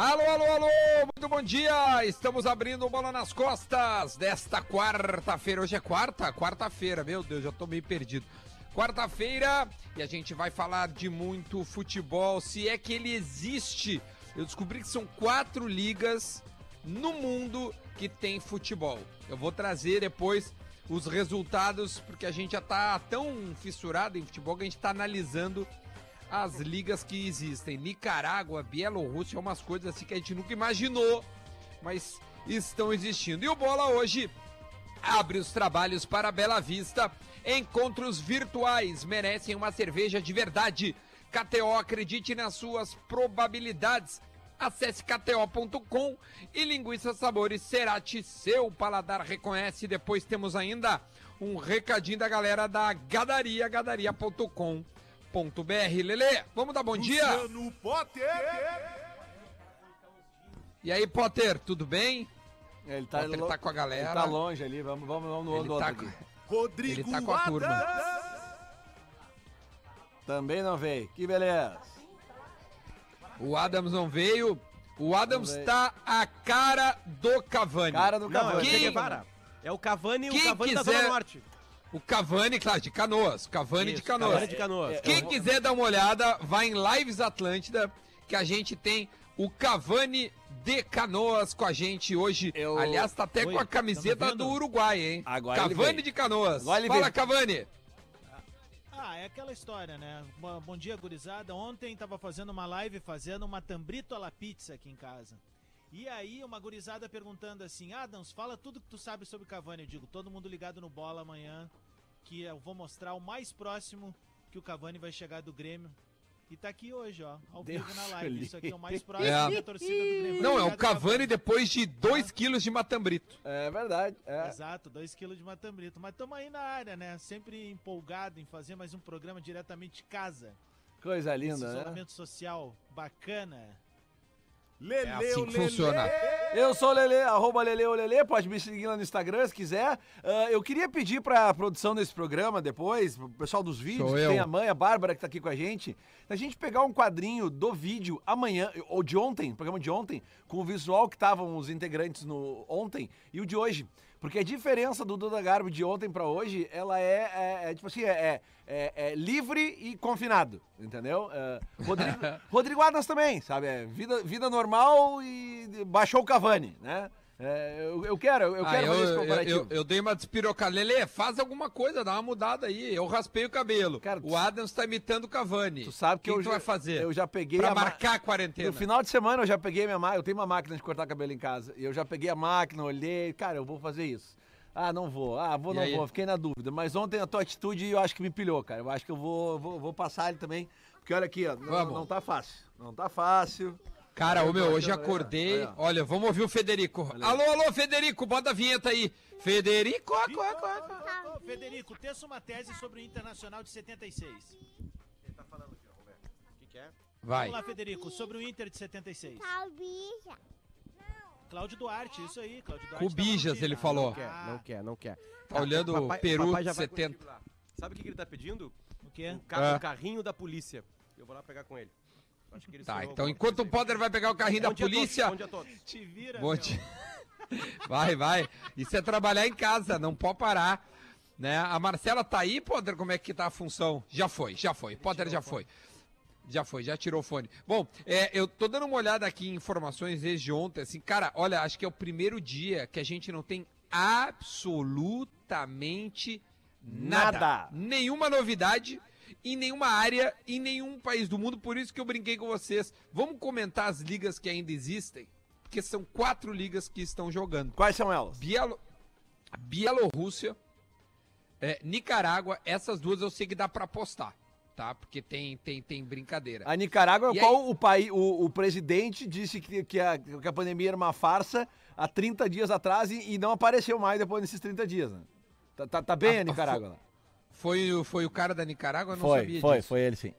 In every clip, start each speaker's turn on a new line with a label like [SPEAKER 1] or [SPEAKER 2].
[SPEAKER 1] Alô, alô, alô, muito bom dia! Estamos abrindo o Bola nas Costas desta quarta-feira. Hoje é quarta? Quarta-feira, meu Deus, já tô meio perdido. Quarta-feira e a gente vai falar de muito futebol, se é que ele existe. Eu descobri que são quatro ligas no mundo que tem futebol. Eu vou trazer depois os resultados, porque a gente já tá tão fissurado em futebol que a gente tá analisando as ligas que existem. Nicarágua, Bielorrússia, umas coisas assim que a gente nunca imaginou, mas estão existindo. E o Bola hoje abre os trabalhos para Bela Vista. Encontros virtuais merecem uma cerveja de verdade. KTO, acredite nas suas probabilidades. Acesse kto.com e Linguiça Sabores Cerati, seu paladar reconhece. Depois temos ainda um recadinho da galera da Gadaria. Lele, vamos dar bom dia?
[SPEAKER 2] Luciano Potter!
[SPEAKER 1] E aí, Potter, tudo bem?
[SPEAKER 3] Ele tá,
[SPEAKER 1] Potter tá com a galera.
[SPEAKER 3] Ele tá longe ali, vamos, vamos, vamos no
[SPEAKER 1] Ele
[SPEAKER 3] outro
[SPEAKER 1] tá
[SPEAKER 3] aqui.
[SPEAKER 2] Rodrigo
[SPEAKER 1] Ele tá com a turma.
[SPEAKER 2] Adams!
[SPEAKER 3] Também não veio. Que beleza.
[SPEAKER 1] O Adams não veio. O Adams
[SPEAKER 3] Não veio.
[SPEAKER 1] tá a cara do Cavani.
[SPEAKER 3] Cara do
[SPEAKER 4] Não, é
[SPEAKER 3] Cavani.
[SPEAKER 4] o Che
[SPEAKER 1] Quem-.
[SPEAKER 4] É o Cavani e o
[SPEAKER 1] Quem
[SPEAKER 4] Cavani da
[SPEAKER 1] quiser-
[SPEAKER 4] Zona Norte.
[SPEAKER 1] O Cavani, claro, de Canoas. Cavani de
[SPEAKER 4] Isso,
[SPEAKER 1] Canoas.
[SPEAKER 4] Cavani de Canoas.
[SPEAKER 3] É,
[SPEAKER 1] Quem
[SPEAKER 3] vou-
[SPEAKER 1] quiser dar uma olhada, vai em Lives Atlântida, que a gente tem o Cavani de Canoas com a gente hoje.
[SPEAKER 3] Eu-
[SPEAKER 1] Aliás, tá até
[SPEAKER 5] Oi,
[SPEAKER 1] com a camiseta
[SPEAKER 5] tá vendo?
[SPEAKER 1] do Uruguai, hein?
[SPEAKER 3] Agora
[SPEAKER 1] Cavani de Canoas. Fala. Cavani.
[SPEAKER 5] Ah, é aquela história, né? Bo- Bom dia, gurizada. Ontem tava fazendo uma live, fazendo uma tambrito à la pizza aqui em casa. E aí, uma gurizada perguntando assim, Adams, fala tudo que tu sabe sobre Cavani. Eu digo, todo mundo ligado no bola amanhã, que eu vou mostrar o mais próximo que o Cavani vai chegar do Grêmio. E tá aqui hoje, ó, ao vivo
[SPEAKER 3] Deus
[SPEAKER 5] na live. Isso aqui é o mais próximo
[SPEAKER 1] É.
[SPEAKER 5] que a torcida do Grêmio.
[SPEAKER 1] Não, é o Cavani depois de 2 quilos de matambrito.
[SPEAKER 3] É verdade. É.
[SPEAKER 5] Exato, 2kg de matambrito. Mas estamos aí na área, né? Sempre empolgado em fazer mais um programa diretamente de casa.
[SPEAKER 3] Coisa
[SPEAKER 5] Esse
[SPEAKER 3] linda, né?
[SPEAKER 5] isolamento social bacana.
[SPEAKER 2] Leleu,
[SPEAKER 1] É assim que funciona.
[SPEAKER 3] Eu sou o Lele, arroba Lele ou Lele, pode me seguir lá no Instagram se quiser. Ah, eu queria pedir pra produção desse programa depois, pro pessoal dos vídeos, que tem a mãe, a Bárbara, que tá aqui com a gente, a gente pegar um quadrinho do vídeo amanhã, ou de ontem, programa de ontem, com o visual que estavam os integrantes no ontem e o de hoje. Porque a diferença do Duda Garbo de ontem pra hoje, ela é, é- é, tipo assim, é, é- é livre e confinado, entendeu? É, Rodrigo, Rodrigo Adams também, sabe? É vida, vida normal e baixou o Cavani, né? É, eu, eu quero, eu
[SPEAKER 1] Ah,
[SPEAKER 3] quero
[SPEAKER 1] eu,
[SPEAKER 3] fazer esse comparativo.
[SPEAKER 1] eu- eu dei uma despirocada. Lele, faz alguma coisa, dá uma mudada aí. Eu raspei o cabelo.
[SPEAKER 3] Cara,
[SPEAKER 1] o Adams tá imitando o Cavani.
[SPEAKER 3] Tu sabe que
[SPEAKER 1] O
[SPEAKER 3] eu já,
[SPEAKER 1] vai fazer?
[SPEAKER 3] Eu já peguei
[SPEAKER 1] Pra marcar a quarentena.
[SPEAKER 3] No final de semana eu já peguei minha máquina, eu tenho uma máquina de cortar cabelo em casa. E eu já peguei a máquina, olhei, cara, eu vou fazer isso. Ah, não vou. Ah, vou,
[SPEAKER 1] E
[SPEAKER 3] não
[SPEAKER 1] aí?
[SPEAKER 3] vou. Fiquei na dúvida. Mas ontem a tua atitude eu acho que me pilhou, cara. Eu acho que eu vou, vou, vou passar ele também. Porque olha aqui, ó. Não, não tá fácil. Não tá fácil.
[SPEAKER 1] Cara, ô meu,
[SPEAKER 3] aqui,
[SPEAKER 1] hoje acordei.
[SPEAKER 3] olha.
[SPEAKER 1] Olha, vamos ouvir o Federico. Alô, alô, Federico, bota a vinheta aí. Federico, ó, ó, ó, ó.
[SPEAKER 5] Ô, Federico, teça uma tese sobre o Internacional de 76.
[SPEAKER 4] O que, que é?
[SPEAKER 1] Vai.
[SPEAKER 5] Vamos lá, Federico, sobre o Inter de 76.
[SPEAKER 6] Talbija.
[SPEAKER 5] Cláudio Duarte, isso aí, Cláudio Duarte.
[SPEAKER 1] Cubijas,
[SPEAKER 5] tava no time.
[SPEAKER 1] ele falou.
[SPEAKER 4] Não quer,
[SPEAKER 5] Ah,
[SPEAKER 4] não quer, não quer.
[SPEAKER 1] Tá olhando o Peru
[SPEAKER 4] vai
[SPEAKER 1] 70.
[SPEAKER 4] contigo lá. Sabe o que, que ele tá pedindo?
[SPEAKER 5] O quê?
[SPEAKER 4] O, ca-
[SPEAKER 1] Ah.
[SPEAKER 4] o carrinho da polícia. Eu vou lá pegar com ele. Acho que ele
[SPEAKER 1] Tá, então enquanto o. Poder vai pegar o carrinho da
[SPEAKER 4] Bom dia a todos,
[SPEAKER 1] polícia.
[SPEAKER 4] bom dia a todos.
[SPEAKER 5] Te vira, meu.
[SPEAKER 1] te- Vai, vai. Isso é trabalhar em casa, não pode parar. Né? A Marcela tá aí, Poder? Como é que tá a função? Já foi, já foi. Poder já foi. Já foi, já tirou o fone. Bom, é, eu tô dando uma olhada aqui em informações desde ontem. Assim, cara, olha, acho que é o primeiro dia que a gente não tem absolutamente nada.
[SPEAKER 3] Nada.
[SPEAKER 1] Nenhuma novidade em nenhuma área, em nenhum país do mundo. Por isso que eu brinquei com vocês. Vamos comentar as ligas que ainda existem? Porque são quatro ligas que estão jogando.
[SPEAKER 3] Quais são elas?
[SPEAKER 1] Bielo... Bielorrússia, é, Nicarágua, essas duas eu sei que dá pra apostar, tá? Porque tem, tem, tem brincadeira.
[SPEAKER 3] A Nicarágua,
[SPEAKER 1] E
[SPEAKER 3] qual o país, o, o presidente disse que, que, a, que a pandemia era uma farsa há 30 dias atrás e, e não apareceu mais depois desses 30 dias, né? Tá, tá, tá bem
[SPEAKER 1] Ah,
[SPEAKER 3] a Nicarágua lá.
[SPEAKER 1] Foi, o- foi o cara da Nicarágua? Eu não
[SPEAKER 3] Foi,
[SPEAKER 1] sabia
[SPEAKER 3] foi,
[SPEAKER 1] disso.
[SPEAKER 3] foi ele sim.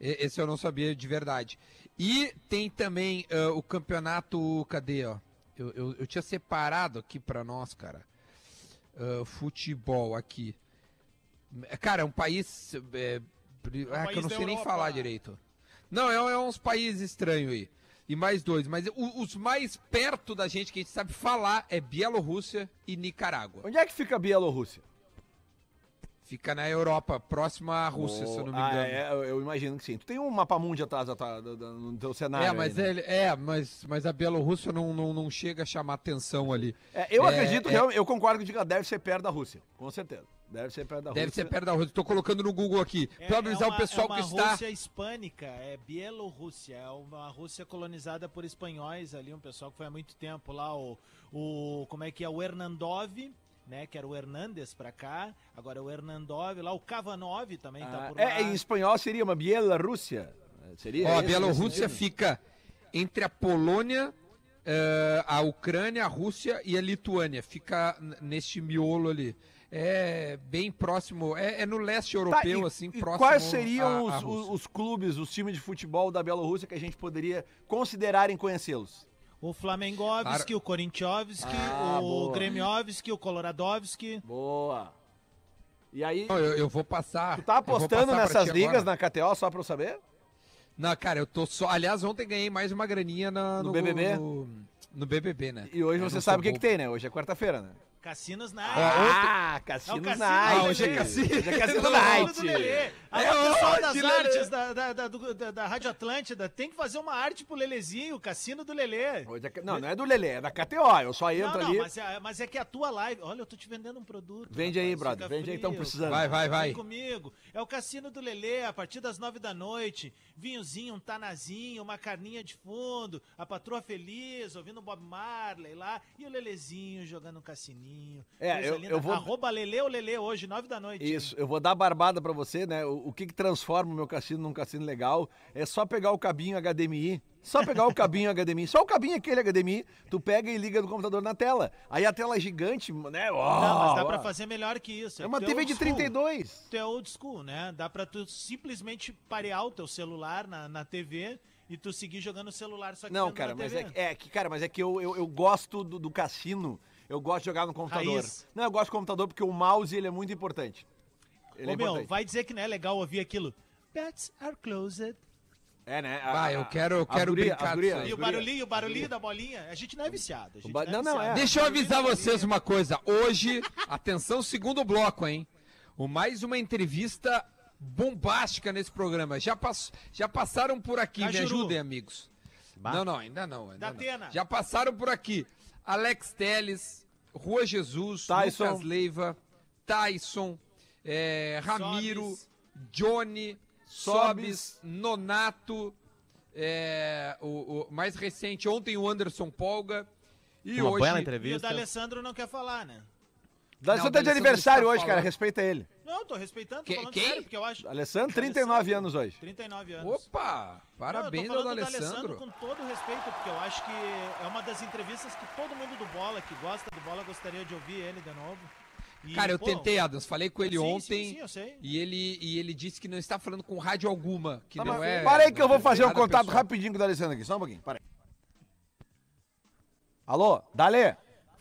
[SPEAKER 1] Esse eu não sabia de verdade. E tem também ah, o campeonato. Cadê, ó? Eu, eu, eu tinha separado aqui pra nós, cara. Ah, futebol aqui. Cara, é um país. É, pri- ah, que
[SPEAKER 5] país
[SPEAKER 1] eu não sei nem
[SPEAKER 5] Europa.
[SPEAKER 1] falar direito. Não, é, é uns países estranhos aí. e mais dois. Mas o- os mais perto da gente que a gente sabe falar é Bielorrússia e Nicarágua.
[SPEAKER 3] Onde é que fica a Bielorrússia?
[SPEAKER 1] Fica na Europa, próxima à Rússia, se eu não me
[SPEAKER 3] Ah,
[SPEAKER 1] engano.
[SPEAKER 3] é, eu, imagino que sim. Tu tem um mapa mundi atrás da da- da- no teu cenário.
[SPEAKER 1] É, mas
[SPEAKER 3] aí, né?
[SPEAKER 1] ele, é, mas, mas a Bielorrússia não, não, não chega a chamar atenção ali.
[SPEAKER 3] É, eu
[SPEAKER 1] É,
[SPEAKER 3] acredito,
[SPEAKER 1] é.
[SPEAKER 3] eu concordo que deve ser perto da Rússia. Com certeza. Deve ser perto da
[SPEAKER 1] Deve
[SPEAKER 3] Rússia.
[SPEAKER 1] ser perto da Rússia. Tô colocando no Google aqui.
[SPEAKER 5] É,
[SPEAKER 1] pra avisar
[SPEAKER 5] é uma,
[SPEAKER 1] o pessoal
[SPEAKER 5] é uma
[SPEAKER 1] que está.
[SPEAKER 5] Rússia hispânica, é Bielorrússia, é uma Rússia colonizada por espanhóis ali, um pessoal que foi há muito tempo lá, o, o como é que é, o Hernandov, né, que era o Hernandes pra cá, agora é o Hernandov, lá o Kavanov também tá
[SPEAKER 3] Ah,
[SPEAKER 5] por lá.
[SPEAKER 3] é, em espanhol seria uma Bielorrússia. Seria
[SPEAKER 1] Ó, a Bielorrússia fica entre a Polônia, eh, a Ucrânia, a Rússia e a Lituânia. Fica neste miolo ali. É bem próximo, é, é no leste
[SPEAKER 3] Tá,
[SPEAKER 1] europeu,
[SPEAKER 3] e-
[SPEAKER 1] assim,
[SPEAKER 3] e
[SPEAKER 1] próximo.
[SPEAKER 3] Quais seriam
[SPEAKER 1] à
[SPEAKER 3] os,
[SPEAKER 1] Rússia.
[SPEAKER 3] os clubes, os times de futebol da Bielorrússia que a gente poderia considerar em conhecê-los?
[SPEAKER 5] O Flamengovski,
[SPEAKER 1] Claro.
[SPEAKER 5] o Korinthiovski,
[SPEAKER 3] Ah,
[SPEAKER 5] o
[SPEAKER 3] boa.
[SPEAKER 5] Grêmiovski, o Koloradovski.
[SPEAKER 3] Boa. E aí,
[SPEAKER 1] Não, eu, eu vou passar.
[SPEAKER 3] tu tá apostando nessas ligas
[SPEAKER 1] agora.
[SPEAKER 3] na KTO só pra eu saber?
[SPEAKER 1] Não, cara, eu tô só. Aliás, ontem ganhei mais uma graninha na-
[SPEAKER 3] No
[SPEAKER 1] no,
[SPEAKER 3] BBB?
[SPEAKER 1] No, no BBB, né?
[SPEAKER 3] E hoje
[SPEAKER 1] Eu
[SPEAKER 3] você sabe o que, que tem, né? Hoje é quarta-feira, né?
[SPEAKER 5] Cassinos na
[SPEAKER 3] Ah, Cassinos
[SPEAKER 5] É o Cassino
[SPEAKER 3] Night.
[SPEAKER 5] Ah,
[SPEAKER 1] hoje é Cassino.
[SPEAKER 3] Hoje é Cassino
[SPEAKER 1] Não,
[SPEAKER 3] Night.
[SPEAKER 5] do Lelê. Alô,
[SPEAKER 1] É
[SPEAKER 5] pessoal
[SPEAKER 1] hoje,
[SPEAKER 5] das
[SPEAKER 1] Lelê.
[SPEAKER 5] artes da, da, da, da- da Rádio Atlântida, tem que fazer uma arte pro Lelezinho, o Cassino do Lelê.
[SPEAKER 3] Hoje é Não, não é do Lelê, é da KTO. Eu só
[SPEAKER 5] Não,
[SPEAKER 3] entro
[SPEAKER 5] não,
[SPEAKER 3] ali.
[SPEAKER 5] mas é, mas é que a tua live. Olha, eu tô te vendendo um produto.
[SPEAKER 3] Vende aí,
[SPEAKER 5] rapaz,
[SPEAKER 3] brother.
[SPEAKER 5] fica
[SPEAKER 3] Vende aí, tão
[SPEAKER 5] frio.
[SPEAKER 3] precisando.
[SPEAKER 1] Vai, vai, vai.
[SPEAKER 5] Vem comigo. É o Cassino do Lelê, a partir das nove da noite. Vinhozinho, um tanazinho, uma carninha de fundo, a patroa feliz, ouvindo Bob Marley lá. E o Lelezinho jogando um cassininho.
[SPEAKER 3] É, eu- eu vou-
[SPEAKER 5] Arroba Lele ou Lele hoje, nove da noite.
[SPEAKER 3] Isso, eu vou dar barbada pra você, né? O, o que, que transforma o meu cassino num cassino legal é só pegar o cabinho HDMI. Só pegar o cabinho HDMI. Só o cabinho aquele HDMI, tu pega e liga no computador na tela. Aí a tela é gigante, né?
[SPEAKER 5] Não, mas dá
[SPEAKER 3] Ó,
[SPEAKER 5] pra fazer melhor que isso.
[SPEAKER 3] É uma
[SPEAKER 5] Tu
[SPEAKER 3] TV de
[SPEAKER 5] school.
[SPEAKER 3] 32.
[SPEAKER 5] Tu é old school, né? Dá pra tu simplesmente parear o teu celular na, na TV e tu seguir jogando o celular só que
[SPEAKER 3] Não, cara, mas é, que- é que, cara, mas é que eu, eu, eu gosto do, do cassino. Eu gosto de jogar no computador.
[SPEAKER 5] Raiz.
[SPEAKER 3] Não, eu gosto do computador porque o mouse ele é muito importante. Ele
[SPEAKER 5] Ô,
[SPEAKER 3] é
[SPEAKER 5] meu,
[SPEAKER 3] importante.
[SPEAKER 5] vai dizer que não é legal ouvir aquilo. Pets are closed.
[SPEAKER 3] É, né?
[SPEAKER 1] Vai, eu quero- eu quero
[SPEAKER 3] guria-
[SPEAKER 1] brincar
[SPEAKER 3] guria-.
[SPEAKER 5] E o barulhinho, o barulhinho da bolinha. A gente não é viciado. A gente
[SPEAKER 3] ba-
[SPEAKER 5] não,
[SPEAKER 3] não,
[SPEAKER 5] é
[SPEAKER 3] não, é.
[SPEAKER 1] Deixa eu avisar vocês uma coisa. Hoje, atenção, segundo bloco, hein? O mais uma entrevista bombástica nesse programa. Já, pass... Já passaram por aqui, me
[SPEAKER 5] Cajuru.
[SPEAKER 1] ajudem, amigos. Não, não, ainda não. Ainda
[SPEAKER 5] Da
[SPEAKER 1] não.
[SPEAKER 5] Atena.
[SPEAKER 1] Já passaram por aqui. Alex Teles, Rua Jesus,
[SPEAKER 3] Tyson.
[SPEAKER 1] Lucas Leiva, Tyson, é, Ramiro,
[SPEAKER 5] Sobis.
[SPEAKER 1] Johnny,
[SPEAKER 3] Sobis.
[SPEAKER 1] Sobis, Nonato, é, o, o mais recente, ontem o Anderson Polga. E
[SPEAKER 4] Uma
[SPEAKER 1] hoje.
[SPEAKER 4] bela
[SPEAKER 5] E o
[SPEAKER 4] entrevista.
[SPEAKER 5] D'Alessandro não quer falar, né?
[SPEAKER 3] Dá tá de aniversário hoje, cara. Respeita ele.
[SPEAKER 5] Não, tô respeitando, tô
[SPEAKER 1] Que-
[SPEAKER 5] falando
[SPEAKER 1] quem?
[SPEAKER 5] sério, porque eu acho...
[SPEAKER 3] Alessandro, 39 anos hoje.
[SPEAKER 5] 39 anos.
[SPEAKER 1] Opa! Parabéns
[SPEAKER 5] Não, eu tô falando do
[SPEAKER 1] Alessandro.
[SPEAKER 5] com todo respeito, porque eu acho que é uma das entrevistas que todo mundo do bola, que gosta do bola, gostaria de ouvir ele de novo. E,
[SPEAKER 1] Cara, eu
[SPEAKER 5] pô,
[SPEAKER 1] tentei, Adams, falei com ele
[SPEAKER 5] sim,
[SPEAKER 1] ontem
[SPEAKER 5] Sim, sim, eu sei.
[SPEAKER 1] e ele e ele disse que não está falando com rádio alguma, que
[SPEAKER 3] Tá,
[SPEAKER 1] não é.
[SPEAKER 3] para aí que eu vou fazer um contato
[SPEAKER 1] pessoal.
[SPEAKER 3] rapidinho com o D'Alessandro aqui. Só um pouquinho, para aí. Alô, Dale?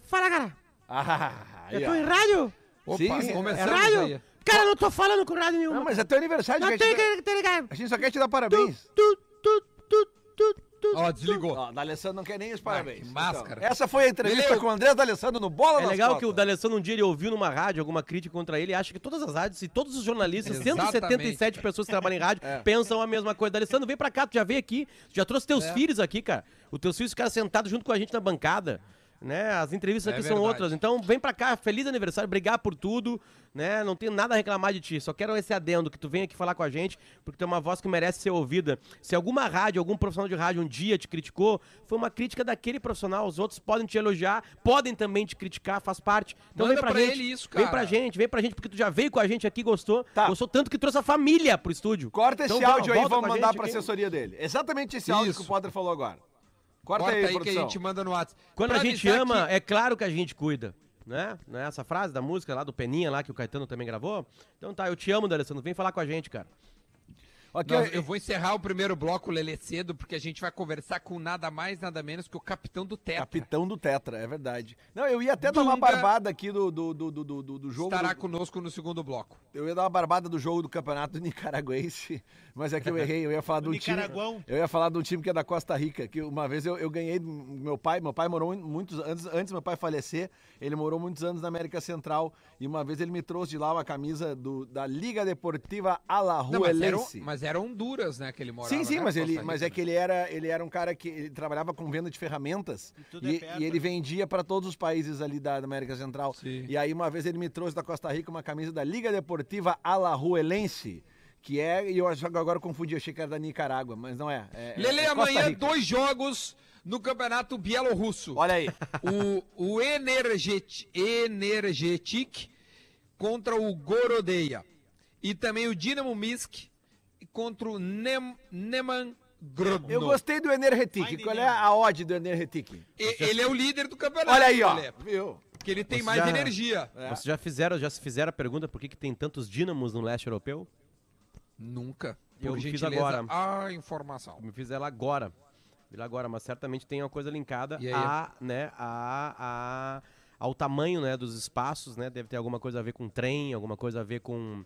[SPEAKER 6] Fala, cara.
[SPEAKER 3] Ah, aí,
[SPEAKER 6] Eu tô
[SPEAKER 3] ó.
[SPEAKER 6] em rádio?
[SPEAKER 1] Opa,
[SPEAKER 3] Sim.
[SPEAKER 6] É
[SPEAKER 1] começamos
[SPEAKER 6] rádio?
[SPEAKER 1] aí.
[SPEAKER 6] Cara, eu não tô falando com rádio nenhuma.
[SPEAKER 3] Não, mas é teu aniversário,
[SPEAKER 6] Não
[SPEAKER 3] a,
[SPEAKER 6] tem
[SPEAKER 3] gente,
[SPEAKER 6] que ter ligado.
[SPEAKER 3] a gente só quer te dar parabéns.
[SPEAKER 6] Tu, tu, tu, tu, tu.
[SPEAKER 1] Ó, desligou.
[SPEAKER 3] Ó, D'Alessandro não quer nem os parabéns.
[SPEAKER 1] que máscara.
[SPEAKER 3] Então, essa foi a entrevista
[SPEAKER 1] Beleza.
[SPEAKER 3] com o André D'Alessandro no Bola
[SPEAKER 4] É
[SPEAKER 3] nas
[SPEAKER 4] legal
[SPEAKER 3] Costas.
[SPEAKER 4] que o D'Alessandro um dia ele ouviu numa rádio alguma crítica contra ele e acha que todas as rádios e todos os jornalistas,
[SPEAKER 1] Exatamente.
[SPEAKER 4] 177 pessoas que trabalham em rádio,
[SPEAKER 3] É.
[SPEAKER 4] pensam a mesma coisa. D'Alessandro, vem pra cá, tu já veio aqui, tu já trouxe teus
[SPEAKER 1] É.
[SPEAKER 4] filhos aqui, cara. Os teus filhos ficaram sentados junto com a gente na bancada. Né? As entrevistas
[SPEAKER 1] É
[SPEAKER 4] aqui são
[SPEAKER 1] verdade.
[SPEAKER 4] outras. Então, vem pra cá, feliz aniversário, obrigado por tudo, né? Não tenho nada a reclamar de ti. Só quero esse adendo que tu venha aqui falar com a gente, porque tu é uma voz que merece ser ouvida. Se alguma rádio, algum profissional de rádio um dia te criticou, foi uma crítica daquele profissional. Os outros podem te elogiar, podem também te criticar, faz parte. Então
[SPEAKER 1] Manda
[SPEAKER 4] vem pra,
[SPEAKER 1] pra
[SPEAKER 4] gente.
[SPEAKER 1] ele isso,
[SPEAKER 4] Vem pra gente, vem pra gente, porque tu já veio com a gente aqui, gostou.
[SPEAKER 3] Tá.
[SPEAKER 4] Gostou tanto que trouxe a família pro estúdio.
[SPEAKER 3] Corta esse
[SPEAKER 4] Então,
[SPEAKER 3] áudio aí e vamos mandar
[SPEAKER 4] gente
[SPEAKER 3] pra assessoria dele. Exatamente esse áudio
[SPEAKER 1] Isso.
[SPEAKER 3] que o Potter falou agora. Corta,
[SPEAKER 1] Corta
[SPEAKER 3] aí,
[SPEAKER 1] aí que a gente manda no WhatsApp.
[SPEAKER 4] Quando
[SPEAKER 1] Pra
[SPEAKER 4] a gente ama,
[SPEAKER 1] que-
[SPEAKER 4] é claro que a gente cuida. Né? Não é essa frase da música lá do Peninha lá que o Caetano também gravou? Então tá, eu te amo, D'Alessandro. Vem falar com a gente, cara.
[SPEAKER 3] Aqui,
[SPEAKER 1] Nós-
[SPEAKER 3] ó,
[SPEAKER 1] eu vou encerrar o primeiro bloco, Lelê, cedo, porque a gente vai conversar com nada mais, nada menos que o capitão do Tetra.
[SPEAKER 3] Capitão do Tetra, é verdade. Não, eu ia até dar uma
[SPEAKER 1] Dunga
[SPEAKER 3] barbada aqui do, do, do, do, do, do jogo.
[SPEAKER 1] Estará
[SPEAKER 3] do-
[SPEAKER 1] conosco no segundo bloco.
[SPEAKER 3] Eu ia dar uma barbada do jogo do campeonato nicaragüense, mas é que eu errei. Eu ia falar do time.
[SPEAKER 5] Nicaraguão.
[SPEAKER 3] Eu ia falar de um time que é da Costa Rica, que uma vez eu, eu ganhei do meu pai. Meu pai morou muitos anos antes do meu pai falecer. Ele morou muitos anos na América Central e uma vez ele me trouxe de lá uma camisa do, da Liga Deportiva
[SPEAKER 1] Não, mas, era,
[SPEAKER 3] Alajuelense.
[SPEAKER 1] Mas era Honduras, né, que ele morava.
[SPEAKER 3] Sim, sim,
[SPEAKER 1] né,
[SPEAKER 3] mas, ele, mas é que ele era, ele era um cara que ele trabalhava com venda de ferramentas
[SPEAKER 5] E tudo é
[SPEAKER 3] e,
[SPEAKER 5] perto,
[SPEAKER 3] e ele
[SPEAKER 5] né?
[SPEAKER 3] vendia para todos os países ali da, América Central.
[SPEAKER 1] Sim.
[SPEAKER 3] E aí uma vez ele me trouxe da Costa Rica uma camisa da Liga Deportiva Alajuelense, que é, e eu acho que agora confundi, eu achei que era da Nicarágua, mas não é. é é-
[SPEAKER 1] Lele,
[SPEAKER 3] é
[SPEAKER 1] amanhã
[SPEAKER 3] Rica.
[SPEAKER 1] dois jogos no campeonato bielorrusso.
[SPEAKER 3] Olha aí.
[SPEAKER 1] O, o Energet, Energetic contra o Gorodeia. E também o Dinamo Minsk contra o Nem, Neman Grodno.
[SPEAKER 3] Eu gostei do Energetic. Qual é a odd do Energetic?
[SPEAKER 1] Ele é o líder do campeonato.
[SPEAKER 3] Olha aí, ó. Viu?
[SPEAKER 1] Porque ele tem
[SPEAKER 4] Você
[SPEAKER 1] mais
[SPEAKER 4] já-
[SPEAKER 1] energia.
[SPEAKER 3] É.
[SPEAKER 4] Vocês já fizeram, já se fizeram a pergunta por que, que tem tantos dínamos no leste europeu?
[SPEAKER 1] Nunca.
[SPEAKER 4] Eu fiz agora.
[SPEAKER 1] a informação.
[SPEAKER 4] Me fiz ela agora. Fiz ela agora, mas certamente tem uma coisa linkada a, né, a, a, ao tamanho né, dos espaços, né? Deve ter alguma coisa a ver com trem, alguma coisa a ver com,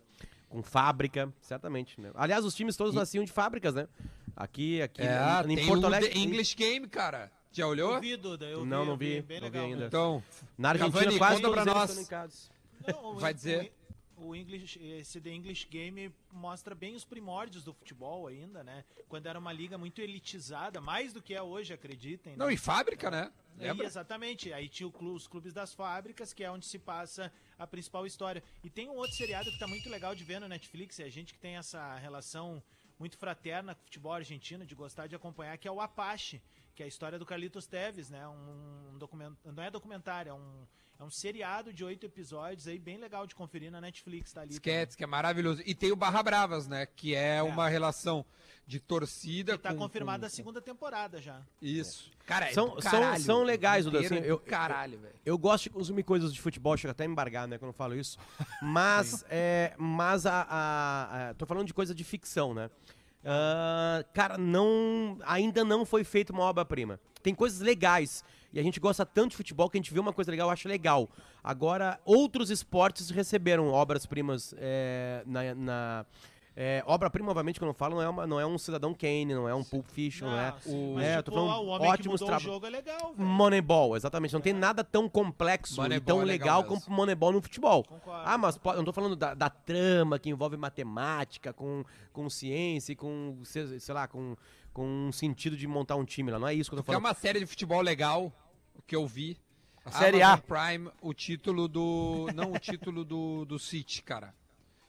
[SPEAKER 4] com fábrica, certamente. Né? Aliás, os times todos nasciam de fábricas, né? Aqui, aqui
[SPEAKER 1] É,
[SPEAKER 4] em, em
[SPEAKER 1] tem
[SPEAKER 4] Porto
[SPEAKER 1] o
[SPEAKER 4] Alegre.
[SPEAKER 1] The English Game, cara. Já olhou?
[SPEAKER 5] Eu vi, Duda. Eu
[SPEAKER 4] Não,
[SPEAKER 5] vi,
[SPEAKER 4] não vi,
[SPEAKER 5] Bem
[SPEAKER 4] não vi
[SPEAKER 5] legal.
[SPEAKER 4] ainda.
[SPEAKER 1] Então,
[SPEAKER 4] Na Argentina,
[SPEAKER 1] Cavani,
[SPEAKER 4] quase todos
[SPEAKER 1] pra nós.
[SPEAKER 5] Não, o-
[SPEAKER 1] Vai dizer.
[SPEAKER 5] O, English, esse The English Game mostra bem os primórdios do futebol ainda, né? Quando era uma liga muito elitizada, mais do que é hoje, acreditem.
[SPEAKER 1] Não,
[SPEAKER 5] né?
[SPEAKER 1] e fábrica, né? Lembra?
[SPEAKER 5] exatamente. Aí tinha o clu- os clubes das fábricas, que é onde se passa a principal história. E tem um outro seriado que tá muito legal de ver no Netflix, é a gente que tem essa relação muito fraterna com o futebol argentino, de gostar de acompanhar, que é o Apache, que é a história do Carlitos Teves, né? Um, documento, não é documentário, é um, é um seriado de oito episódios aí, bem legal de conferir na Netflix, tá ali.
[SPEAKER 1] Sketch, que é maravilhoso. E tem o Barra Bravas, né? Que é, uma relação de torcida.
[SPEAKER 5] E tá
[SPEAKER 1] com...
[SPEAKER 5] confirmada
[SPEAKER 1] com-
[SPEAKER 5] a segunda temporada já.
[SPEAKER 1] Isso. Cara, é
[SPEAKER 4] São- são-
[SPEAKER 1] caralho.
[SPEAKER 4] são legais, Duda, assim,
[SPEAKER 1] é do
[SPEAKER 4] eu-
[SPEAKER 1] Caralho, velho.
[SPEAKER 4] Eu gosto de consumir coisas de futebol, chega até a embargar, né, quando eu falo isso. Mas, é, mas a, a- a- Tô falando de coisa de ficção, né? Ah, cara, não. Ainda não foi feita uma obra-prima. Tem coisas legais. E a gente gosta tanto de futebol que a gente vê uma coisa legal, acha legal. Agora, outros esportes receberam obras-primas é, na. na- é, obra-prima, obviamente, que eu não falo, não é, uma, não é um Cidadão Kane, não é um Pulp Fiction, não é.
[SPEAKER 5] sim,
[SPEAKER 4] o-
[SPEAKER 5] mas,
[SPEAKER 4] é, eu
[SPEAKER 5] tipo,
[SPEAKER 4] tô falando
[SPEAKER 5] ah, o homem que
[SPEAKER 4] ótimos
[SPEAKER 5] mudou
[SPEAKER 4] traba-
[SPEAKER 5] o jogo é legal, velho.
[SPEAKER 4] Moneyball, exatamente. Não tem nada tão complexo
[SPEAKER 1] Moneyball
[SPEAKER 4] e tão
[SPEAKER 1] é legal
[SPEAKER 4] legal, como Moneyball no futebol.
[SPEAKER 5] Concordo.
[SPEAKER 4] Ah, mas eu não tô falando da, da trama que envolve matemática, com, com ciência e com, sei, sei lá, com, com um sentido de montar um time lá. Não é isso que eu tô
[SPEAKER 1] Que é
[SPEAKER 4] falando.
[SPEAKER 1] uma série de futebol legal, o que eu vi.
[SPEAKER 3] A Série A.
[SPEAKER 1] Amazon Prime, o título do... Não, o título do, do City, cara.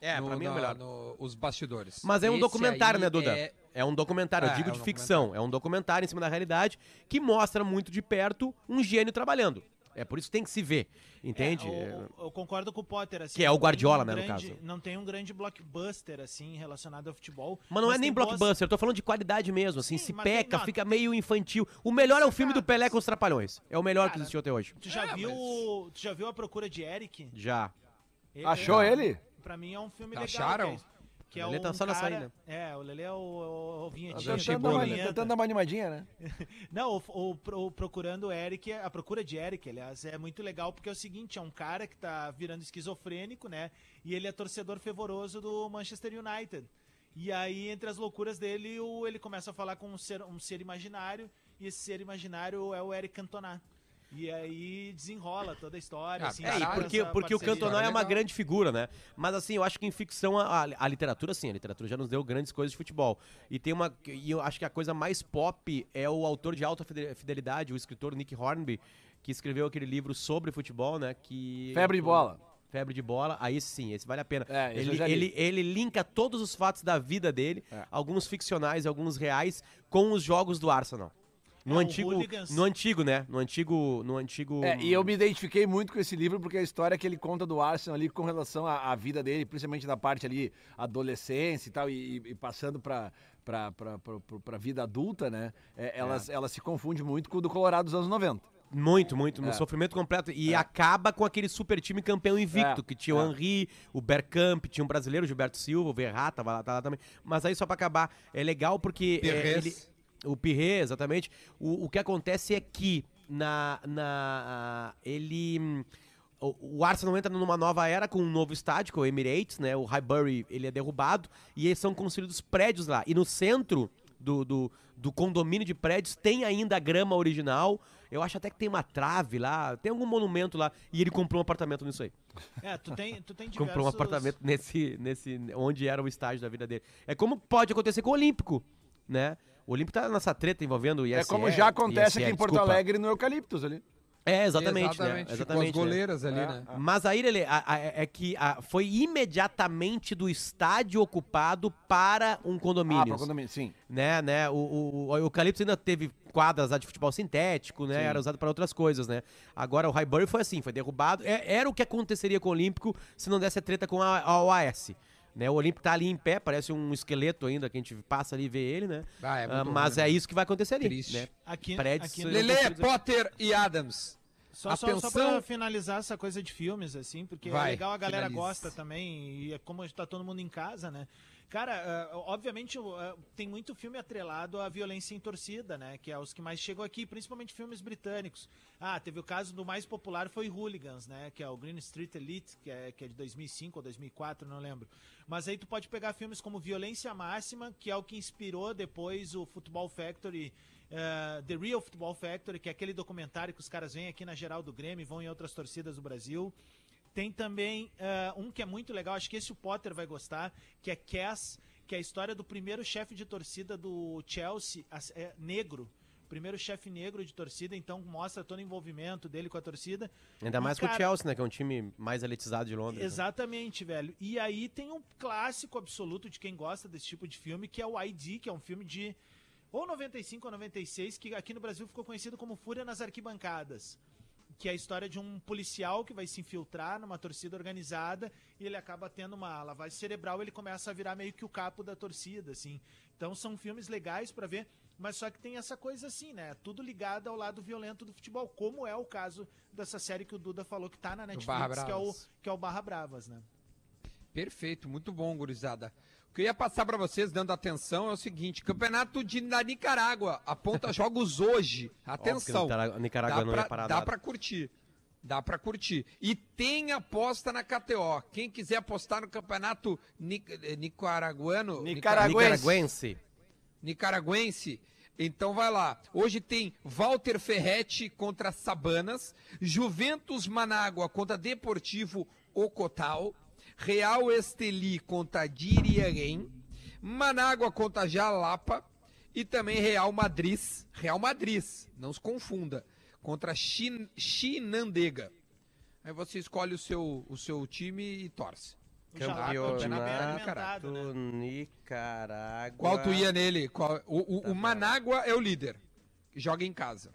[SPEAKER 4] É,
[SPEAKER 1] No-
[SPEAKER 4] pra mim é o melhor.
[SPEAKER 1] no- os bastidores.
[SPEAKER 4] Mas é um
[SPEAKER 1] Esse
[SPEAKER 4] documentário, né, Duda?
[SPEAKER 1] é-
[SPEAKER 4] É... um documentário, eu
[SPEAKER 1] É,
[SPEAKER 4] digo
[SPEAKER 1] é
[SPEAKER 4] de
[SPEAKER 1] um
[SPEAKER 4] ficção. É um documentário em cima da realidade que mostra muito de perto um gênio trabalhando. É por isso que tem que se ver, entende?
[SPEAKER 5] É, eu, eu concordo com o Potter, assim.
[SPEAKER 4] Que é o
[SPEAKER 5] tem
[SPEAKER 4] Guardiola,
[SPEAKER 5] um
[SPEAKER 4] né, no
[SPEAKER 5] grande-
[SPEAKER 4] caso.
[SPEAKER 5] Não tem um grande blockbuster, assim, relacionado ao futebol.
[SPEAKER 4] Mas não é nem
[SPEAKER 5] tem boas-
[SPEAKER 4] blockbuster, eu tô falando de qualidade mesmo, assim,
[SPEAKER 5] Sim,
[SPEAKER 4] se
[SPEAKER 5] mas tem-
[SPEAKER 4] peca,
[SPEAKER 5] não,
[SPEAKER 4] fica meio infantil. O melhor é o filme do Pelé com os Trapalhões. É o melhor que
[SPEAKER 5] Cara,
[SPEAKER 4] existiu até hoje.
[SPEAKER 5] Tu já,
[SPEAKER 1] É,
[SPEAKER 5] viu,
[SPEAKER 1] mas-
[SPEAKER 5] tu já viu A Procura de Eric?
[SPEAKER 4] Já.
[SPEAKER 5] Ele
[SPEAKER 3] Achou
[SPEAKER 5] é-
[SPEAKER 3] ele?
[SPEAKER 5] Pra mim é um filme
[SPEAKER 1] Acharam?
[SPEAKER 5] legal. Que é, que é
[SPEAKER 4] O Lelê
[SPEAKER 5] um
[SPEAKER 4] tá só na
[SPEAKER 5] cara-
[SPEAKER 4] saída.
[SPEAKER 5] É, o Lelê é o, o, o vinhetinho.
[SPEAKER 1] Já
[SPEAKER 3] Tentando uma-
[SPEAKER 1] né?
[SPEAKER 5] vinheta.
[SPEAKER 3] Tentando dar uma animadinha, né?
[SPEAKER 5] Não, o, o o Procurando Eric, a procura de Eric, aliás, é muito legal porque é o seguinte, é um cara que tá virando esquizofrênico, né? E ele é torcedor fervoroso do Manchester United. E aí, entre as loucuras dele, o- ele começa a falar com um ser, um ser imaginário, e esse ser imaginário é o Eric Cantona. E aí desenrola toda a história,
[SPEAKER 1] Ah,
[SPEAKER 5] assim,
[SPEAKER 4] É, e porque, porque o. Cantona é uma
[SPEAKER 1] legal.
[SPEAKER 4] grande figura, né? Mas assim, eu acho que em ficção, a, a- a literatura, sim, a literatura já nos deu grandes coisas de futebol. E tem uma. E eu acho que a coisa mais pop é o autor de alta fide- fidelidade, o escritor Nick Hornby, que escreveu aquele livro sobre futebol, né? Que.
[SPEAKER 3] Febre de bola.
[SPEAKER 4] Febre de bola, aí sim, esse vale a pena.
[SPEAKER 3] É,
[SPEAKER 4] ele, ele, ele linka todos os fatos da vida dele,
[SPEAKER 3] É.
[SPEAKER 4] alguns ficcionais alguns reais, com os jogos do Arsenal. No
[SPEAKER 5] É,
[SPEAKER 4] antigo,
[SPEAKER 5] Hooligans.
[SPEAKER 4] no antigo, né? No antigo, no antigo.
[SPEAKER 3] É, e eu me identifiquei muito com esse livro porque a história que ele conta do Arsenal ali com relação à, à vida dele, principalmente da parte ali adolescência e tal, e, e passando pra, pra- pra vida adulta, né? é, elas, ela se confunde muito com o do Colorado dos anos 90.
[SPEAKER 4] Muito, muito. Um
[SPEAKER 3] É.
[SPEAKER 4] sofrimento completo. E acaba com aquele super time campeão invicto,
[SPEAKER 3] É,
[SPEAKER 4] que tinha o
[SPEAKER 3] é.
[SPEAKER 4] Henry, o Bergkamp, tinha um brasileiro, o Gilberto Silva, o Verrat, tava lá, tá lá também. Mas aí, só pra acabar, é legal porque... é, ele- o Pirré, exatamente. O, o que acontece é que na, na ele... hum, O, Arsenal entra numa nova era com um novo estádio, que é o Emirates, né? O Highbury, ele é derrubado e eles são construídos prédios lá. E no centro do, do, do condomínio de prédios tem ainda a grama original. Eu acho até que tem uma trave lá, tem algum monumento lá. E ele comprou um apartamento nisso aí.
[SPEAKER 5] É, tu tem, tu tem diversos...
[SPEAKER 4] Comprou um apartamento nesse, nesse. onde era o estádio da vida dele. É como pode acontecer com o Olímpico, né? O Olímpico tá nessa treta envolvendo o ISE.
[SPEAKER 3] É como já acontece
[SPEAKER 4] ISE,
[SPEAKER 3] aqui em Porto
[SPEAKER 4] desculpa.
[SPEAKER 3] Alegre no Eucaliptus ali.
[SPEAKER 4] É, exatamente, né?
[SPEAKER 1] Ficou
[SPEAKER 4] Exatamente.
[SPEAKER 1] as
[SPEAKER 4] né?
[SPEAKER 1] goleiras ali,
[SPEAKER 3] É.
[SPEAKER 1] né?
[SPEAKER 4] Mas aí, a- é que a- foi imediatamente do estádio ocupado para um
[SPEAKER 3] Ah,
[SPEAKER 4] condomínio.
[SPEAKER 3] pra condomínio, sim.
[SPEAKER 4] né, né? O, o, o Eucalipto ainda teve quadras lá de futebol sintético, né?
[SPEAKER 3] Sim.
[SPEAKER 4] Era usado para outras coisas, né? Agora o Highbury foi assim, foi derrubado. É- era o que aconteceria com o Olímpico se não desse a treta com a, a OAS. Né, o Olímpico tá ali em pé, parece um esqueleto ainda, que a gente passa ali e vê ele, né?
[SPEAKER 1] Ah, é
[SPEAKER 4] Ah, mas
[SPEAKER 1] ruim,
[SPEAKER 4] é
[SPEAKER 1] né?
[SPEAKER 4] isso que vai acontecer ali,
[SPEAKER 1] Triste.
[SPEAKER 4] né?
[SPEAKER 5] Aqui,
[SPEAKER 4] Prédios
[SPEAKER 5] aqui
[SPEAKER 4] são-
[SPEAKER 5] no-
[SPEAKER 1] Lele, Potter e Adams.
[SPEAKER 5] Só,
[SPEAKER 1] A
[SPEAKER 5] só, só
[SPEAKER 1] pensão-
[SPEAKER 5] pra finalizar essa coisa de filmes, assim, porque
[SPEAKER 1] Vai,
[SPEAKER 5] é legal, a galera
[SPEAKER 1] finalize.
[SPEAKER 5] gosta também, e é como tá todo mundo em casa, né? Cara, ah, obviamente ah, tem muito filme atrelado à violência em torcida, né? Que é os que mais chegam aqui, principalmente filmes britânicos. Ah, teve o caso do mais popular foi Hooligans, né? Que é o Green Street Elite, que é, que é de 2005 ou 2004, não lembro. Mas aí tu pode pegar filmes como Violência Máxima, que é o que inspirou depois o Football Factory eh, The Real Football Factory, que é aquele documentário que os caras vêm aqui na geral do Grêmio e vão em outras torcidas do Brasil. Tem também eh, um que é muito legal, acho que esse o Potter vai gostar, que é Cass, que é a história do primeiro chefe de torcida do Chelsea, é, negro. Primeiro chefe negro de torcida, então mostra todo o envolvimento dele com a torcida.
[SPEAKER 4] Ainda
[SPEAKER 5] E,
[SPEAKER 4] mais com o
[SPEAKER 5] cara,
[SPEAKER 4] Chelsea, né? Que é um time mais elitizado de Londres. né?
[SPEAKER 5] Exatamente, velho. E aí tem um clássico absoluto de quem gosta desse tipo de filme, que é o ID, que é um filme de ou 95 ou 96, que aqui no Brasil ficou conhecido como Fúria nas Arquibancadas. Que é a história de um policial que vai se infiltrar numa torcida organizada e ele acaba tendo uma lavagem cerebral, ele começa a virar meio que o capo da torcida, assim. Então são filmes legais pra ver, mas só que tem essa coisa assim, né? Tudo ligado ao lado violento do futebol, como é o caso dessa série que o Duda falou que tá na Netflix, que é o que é o Barra Bravas, né?
[SPEAKER 1] Perfeito, muito bom, gurizada. O que eu ia passar pra vocês, dando atenção, é o seguinte: Campeonato de, da Nicarágua aponta jogos hoje. Atenção.
[SPEAKER 4] Óbvio Nicaragua
[SPEAKER 1] dá
[SPEAKER 4] não
[SPEAKER 1] pra,
[SPEAKER 4] ia parar
[SPEAKER 1] dá pra curtir. Dá pra curtir. E tem aposta na KTO. Quem quiser apostar no campeonato ni- eh, nicaraguano,
[SPEAKER 3] Nicaragua-
[SPEAKER 4] Nicaraguense.
[SPEAKER 1] nicaragüense. Então vai lá. Hoje tem Walter Ferretti contra Sabanas, Juventus Manágua contra Deportivo Ocotal, Real Esteli contra Diriaguém, Manágua contra Jalapa e também Real Madrid, Real Madrid, não se confunda, contra Chin- Chinandega. Aí você escolhe o seu, o seu time e torce.
[SPEAKER 4] Campeonato
[SPEAKER 5] né?
[SPEAKER 4] Nicarágua.
[SPEAKER 1] Qual tu ia nele? Qual- o o,
[SPEAKER 4] Tá
[SPEAKER 1] o Manágua é o líder. Joga em casa.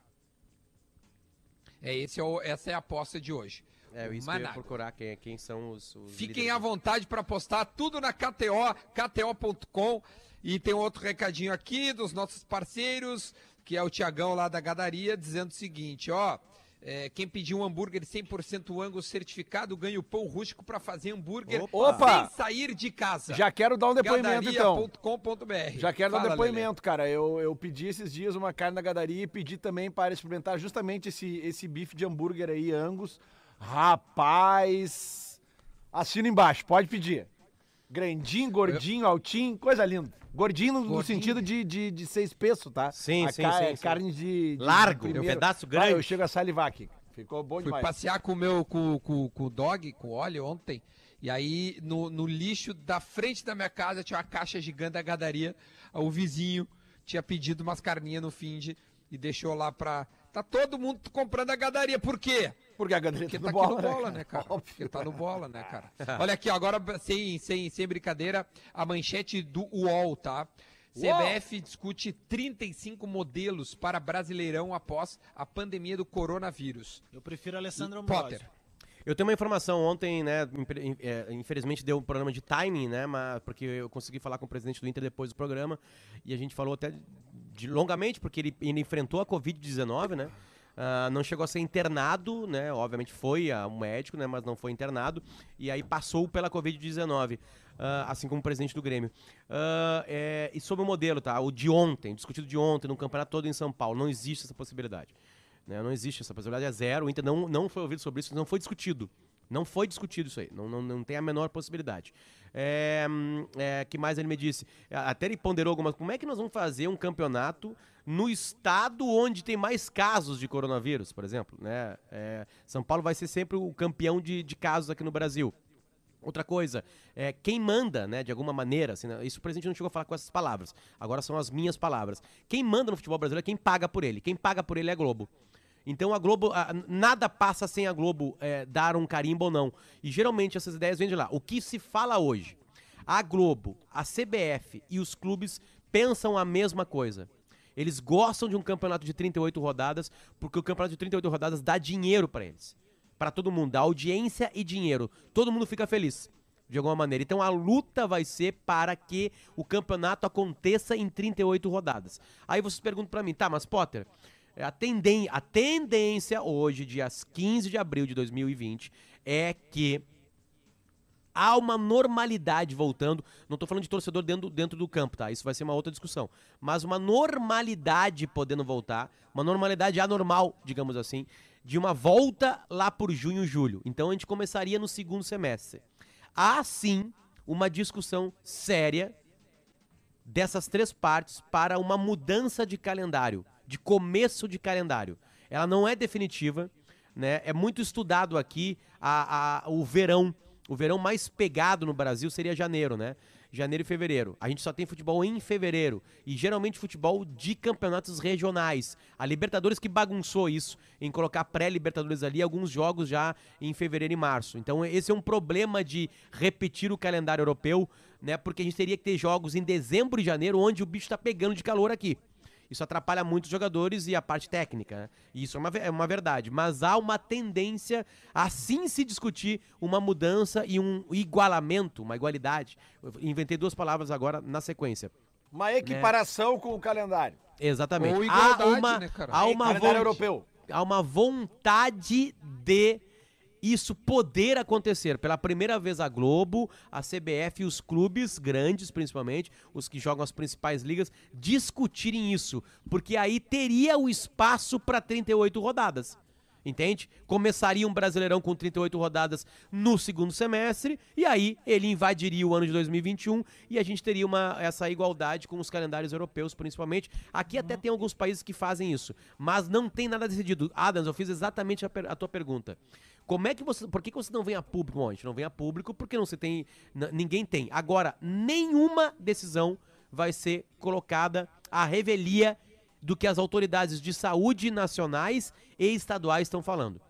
[SPEAKER 1] É, esse é o- essa é a aposta de hoje.
[SPEAKER 4] É,
[SPEAKER 1] O
[SPEAKER 4] isso que eu ia
[SPEAKER 1] Manágua.
[SPEAKER 4] procurar quem, quem são os, os
[SPEAKER 1] Fiquem
[SPEAKER 4] líderes.
[SPEAKER 1] à vontade para apostar tudo na KTO, kto.com. E tem outro recadinho aqui dos nossos parceiros, que é o Tiagão lá da Gadaria, dizendo o seguinte, ó. é, quem pedir um hambúrguer 100% Angus certificado ganha o pão rústico para fazer hambúrguer
[SPEAKER 3] Opa!
[SPEAKER 1] sem sair de casa.
[SPEAKER 3] Já quero dar um depoimento, então.
[SPEAKER 1] Gadaria.com.br.
[SPEAKER 3] Já quero dar um
[SPEAKER 1] Fala, Lelê.
[SPEAKER 3] depoimento, cara. Eu, eu pedi esses dias uma carne na gadaria e pedi também para experimentar justamente esse, esse bife de hambúrguer aí, Angus. Rapaz, assina embaixo, pode pedir. Grandinho, gordinho, altinho, coisa linda. Gordinho no, no sentido de, de, de ser espesso, tá?
[SPEAKER 4] Sim,
[SPEAKER 3] A
[SPEAKER 4] sim,
[SPEAKER 3] ca-
[SPEAKER 4] sim,
[SPEAKER 3] é
[SPEAKER 4] sim.
[SPEAKER 3] Carne de, de
[SPEAKER 4] Largo,
[SPEAKER 3] de
[SPEAKER 4] é um pedaço
[SPEAKER 3] Vai,
[SPEAKER 4] grande.
[SPEAKER 3] eu chego a salivar aqui. Ficou bom
[SPEAKER 1] Fui
[SPEAKER 3] demais.
[SPEAKER 1] passear com o meu com, com, com o dog, com o Oli ontem. E aí, no, no lixo da frente da minha casa, tinha uma caixa gigante da gadaria. O vizinho tinha pedido umas carninhas no finde e deixou lá pra. Tá todo mundo comprando a gadaria. Por quê?
[SPEAKER 3] Porque a
[SPEAKER 1] Porque
[SPEAKER 3] tá
[SPEAKER 1] tá
[SPEAKER 3] bola,
[SPEAKER 1] no bola, né, cara?
[SPEAKER 3] Óbvio.
[SPEAKER 1] Porque tá no bola, né, cara? Olha aqui, ó, agora sem, sem, sem brincadeira, a manchete do UOL, tá? CBF discute 35 modelos para Brasileirão após a pandemia do coronavírus.
[SPEAKER 5] Eu prefiro Alessandro Ambrosio.
[SPEAKER 1] Potter.
[SPEAKER 4] Eu tenho uma informação ontem, né? é, Infelizmente deu um programa de timing, né? Mas porque eu consegui falar com o presidente do Inter depois do programa e a gente falou até de, longamente porque ele, ele enfrentou a Covid-19, né? Ah, não chegou a ser internado, né? Obviamente foi um médico, né? Mas não foi internado. E aí passou pela Covid-19, ah, assim como o presidente do Grêmio. Ah, é, e sobre o modelo, tá? O de ontem, discutido de ontem, no campeonato todo em São Paulo. Não existe essa possibilidade. né? Não existe essa possibilidade, é zero. O Inter não, não foi ouvido sobre isso, não foi discutido. Não foi discutido isso aí. Não, não, não tem a menor possibilidade. É, é, que mais ele me disse? Até ele ponderou algumas. Como é que nós vamos fazer um campeonato no estado onde tem mais casos de coronavírus, por exemplo? Né? É, São Paulo vai ser sempre o campeão de, de casos aqui no Brasil. Outra coisa, é, quem manda, né, de alguma maneira, assim, né, isso o presidente não chegou a falar com essas palavras, agora são as minhas palavras. Quem manda no futebol brasileiro é quem paga por ele. Quem paga por ele é a Globo. Então a Globo, a- nada passa sem a Globo é, dar um carimbo ou não. E geralmente essas ideias vêm de lá. O que se fala hoje? A Globo, a CBF e os clubes pensam a mesma coisa. Eles gostam de um campeonato de 38 rodadas, porque o campeonato de 38 rodadas dá dinheiro pra eles. Pra todo mundo, dá audiência e dinheiro. Todo mundo fica feliz, de alguma maneira. Então a luta vai ser para que o campeonato aconteça em 38 rodadas. Aí vocês perguntam pra mim, tá, mas Potter, a, tenden a tendência hoje, dias 15 de abril de 2020, é que há uma normalidade voltando. Não tô falando de torcedor dentro, dentro do campo, tá? Isso vai ser uma outra discussão. Mas uma normalidade podendo voltar, uma normalidade anormal, digamos assim, de uma volta lá por junho, julho. Então a gente começaria no segundo semestre. Há sim uma discussão séria dessas três partes para uma mudança de calendário, de começo de calendário. Ela não é definitiva, né? É muito estudado aqui a, a- o verão. O verão mais pegado no Brasil seria janeiro, né? Janeiro e fevereiro. A gente só tem futebol em fevereiro. E geralmente futebol de campeonatos regionais. A Libertadores que bagunçou isso em colocar pré-Libertadores ali, alguns jogos já em fevereiro e março. Então esse é um problema de repetir o calendário europeu, né? Porque a gente teria que ter jogos em dezembro e janeiro, onde o bicho tá pegando de calor aqui. Isso atrapalha muito os jogadores e a parte técnica. Né? E isso é uma, é uma verdade. Mas há uma tendência a sim se discutir uma mudança e um igualamento, uma igualdade. Eu inventei duas palavras agora na sequência.
[SPEAKER 3] Uma equiparação com o calendário.
[SPEAKER 4] Exatamente.
[SPEAKER 1] Ou
[SPEAKER 4] há
[SPEAKER 1] igualdade,
[SPEAKER 4] uma,
[SPEAKER 1] né, cara?
[SPEAKER 4] há uma
[SPEAKER 3] calendário
[SPEAKER 4] von-
[SPEAKER 3] europeu.
[SPEAKER 4] há uma vontade de isso poder acontecer. Pela primeira vez a Globo, a CBF e os clubes grandes, principalmente, os que jogam as principais ligas, discutirem isso, porque aí teria o espaço para 38 rodadas. Entende? Começaria um Brasileirão com 38 rodadas no segundo semestre e aí ele invadiria o ano de 2021 e a gente teria uma, essa igualdade com os calendários europeus, principalmente. Aqui até tem alguns países que fazem isso, mas não tem nada decidido. Adams, eu fiz exatamente a, a tua pergunta. Como é que você. Por que, que você não vem a público? Bom, a gente não vem a público porque não se tem. ninguém tem. Agora, nenhuma decisão vai ser colocada à revelia do que as autoridades de saúde nacionais e estaduais estão falando.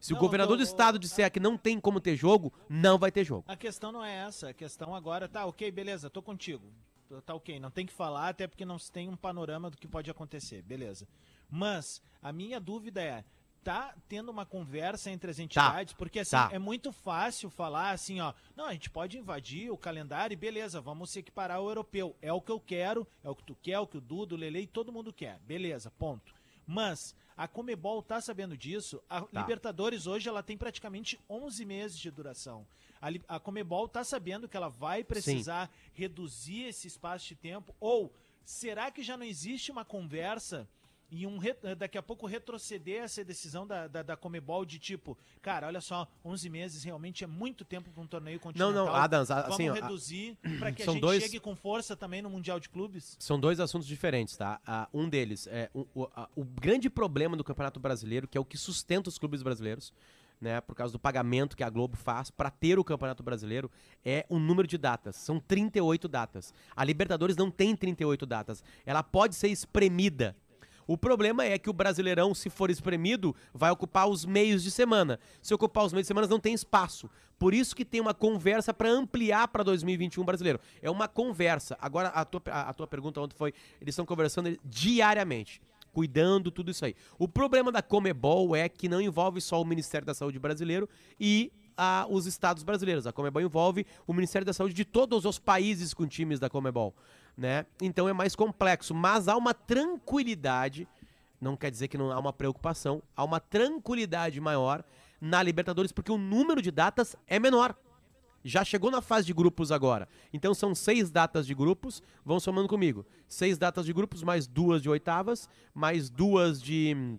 [SPEAKER 4] Se o
[SPEAKER 5] Não,
[SPEAKER 4] governador
[SPEAKER 5] tô-
[SPEAKER 4] do estado disser que não tem como ter jogo, não vai ter jogo.
[SPEAKER 5] A questão não é essa. A questão agora, tá, ok, beleza, tô contigo. Tá- Tá ok, não tem que falar, até porque não se tem um panorama do que pode acontecer, beleza. Mas a minha dúvida é. Tá tendo uma conversa entre as entidades, porque assim,
[SPEAKER 4] tá.
[SPEAKER 5] é muito fácil falar assim, ó. Não, a gente pode invadir o calendário e beleza, vamos se equiparar ao europeu. É o que eu quero, é o que tu quer, é o que o Dudo, o Lele e todo mundo quer. Beleza, ponto. Mas a Comebol tá sabendo disso. A Libertadores hoje ela tem praticamente 11 meses de duração. A, a Comebol tá sabendo que ela vai precisar reduzir esse espaço de tempo ou será que já não existe uma conversa e um re- daqui a pouco retroceder essa decisão da, da, da Comebol de tipo, cara, olha só, 11 meses realmente é muito tempo para um torneio continental.
[SPEAKER 4] não, Adams, a-
[SPEAKER 5] Vamos
[SPEAKER 4] assim,
[SPEAKER 5] reduzir para que a gente
[SPEAKER 4] dois-
[SPEAKER 5] chegue com força também no Mundial de Clubes.
[SPEAKER 4] São dois assuntos diferentes, tá? Ah, um deles é o, o- a- o grande problema do Campeonato Brasileiro, que é o que sustenta os clubes brasileiros, né? Por causa do pagamento que a Globo faz para ter o Campeonato Brasileiro, é o número de datas. São 38 datas. A Libertadores não tem 38 datas. Ela pode ser espremida. O problema é que o Brasileirão, se for espremido, vai ocupar os meios de semana. Se ocupar os meios de semana, não tem espaço. Por isso que tem uma conversa para ampliar para 2021 brasileiro. É uma conversa. Agora, a tua, a, a tua pergunta ontem foi: eles estão conversando diariamente, cuidando tudo isso aí. O problema da Comebol é que não envolve só o Ministério da Saúde brasileiro e a- os estados brasileiros. A Comebol envolve o Ministério da Saúde de todos os países com times da Comebol, né? Então é mais complexo, mas há uma tranquilidade não quer dizer que não há uma preocupação, há uma tranquilidade maior na Libertadores, porque o número de datas é menor. Já chegou na fase de grupos agora. Então são seis datas de grupos, vão somando comigo. Seis datas de grupos, mais duas de oitavas, mais duas de,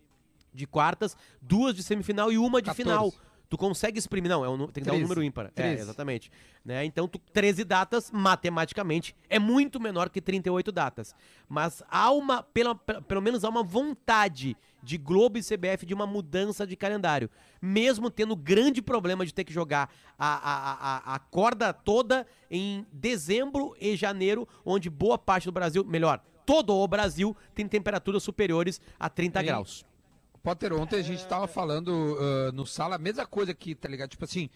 [SPEAKER 4] de quartas, duas de semifinal e uma de
[SPEAKER 1] 14.
[SPEAKER 4] final. Tu consegue exprimir. Não, é um tem que dar um
[SPEAKER 1] 13.
[SPEAKER 4] número ímpar. É,
[SPEAKER 1] 13.
[SPEAKER 4] exatamente. Né? Então, tu, 13 datas, matematicamente, é muito menor que 38 datas. Mas há uma, pela, pe- pelo menos há uma vontade de Globo e CBF de uma mudança de calendário. Mesmo tendo grande problema de ter que jogar a, a, a, a corda toda em dezembro e janeiro, onde boa parte do Brasil, melhor, todo o Brasil tem temperaturas superiores a 30
[SPEAKER 1] Hein?
[SPEAKER 4] graus.
[SPEAKER 1] Potter, ontem a gente tava falando ah, no sala a mesma coisa aqui, tá ligado? Tipo assim,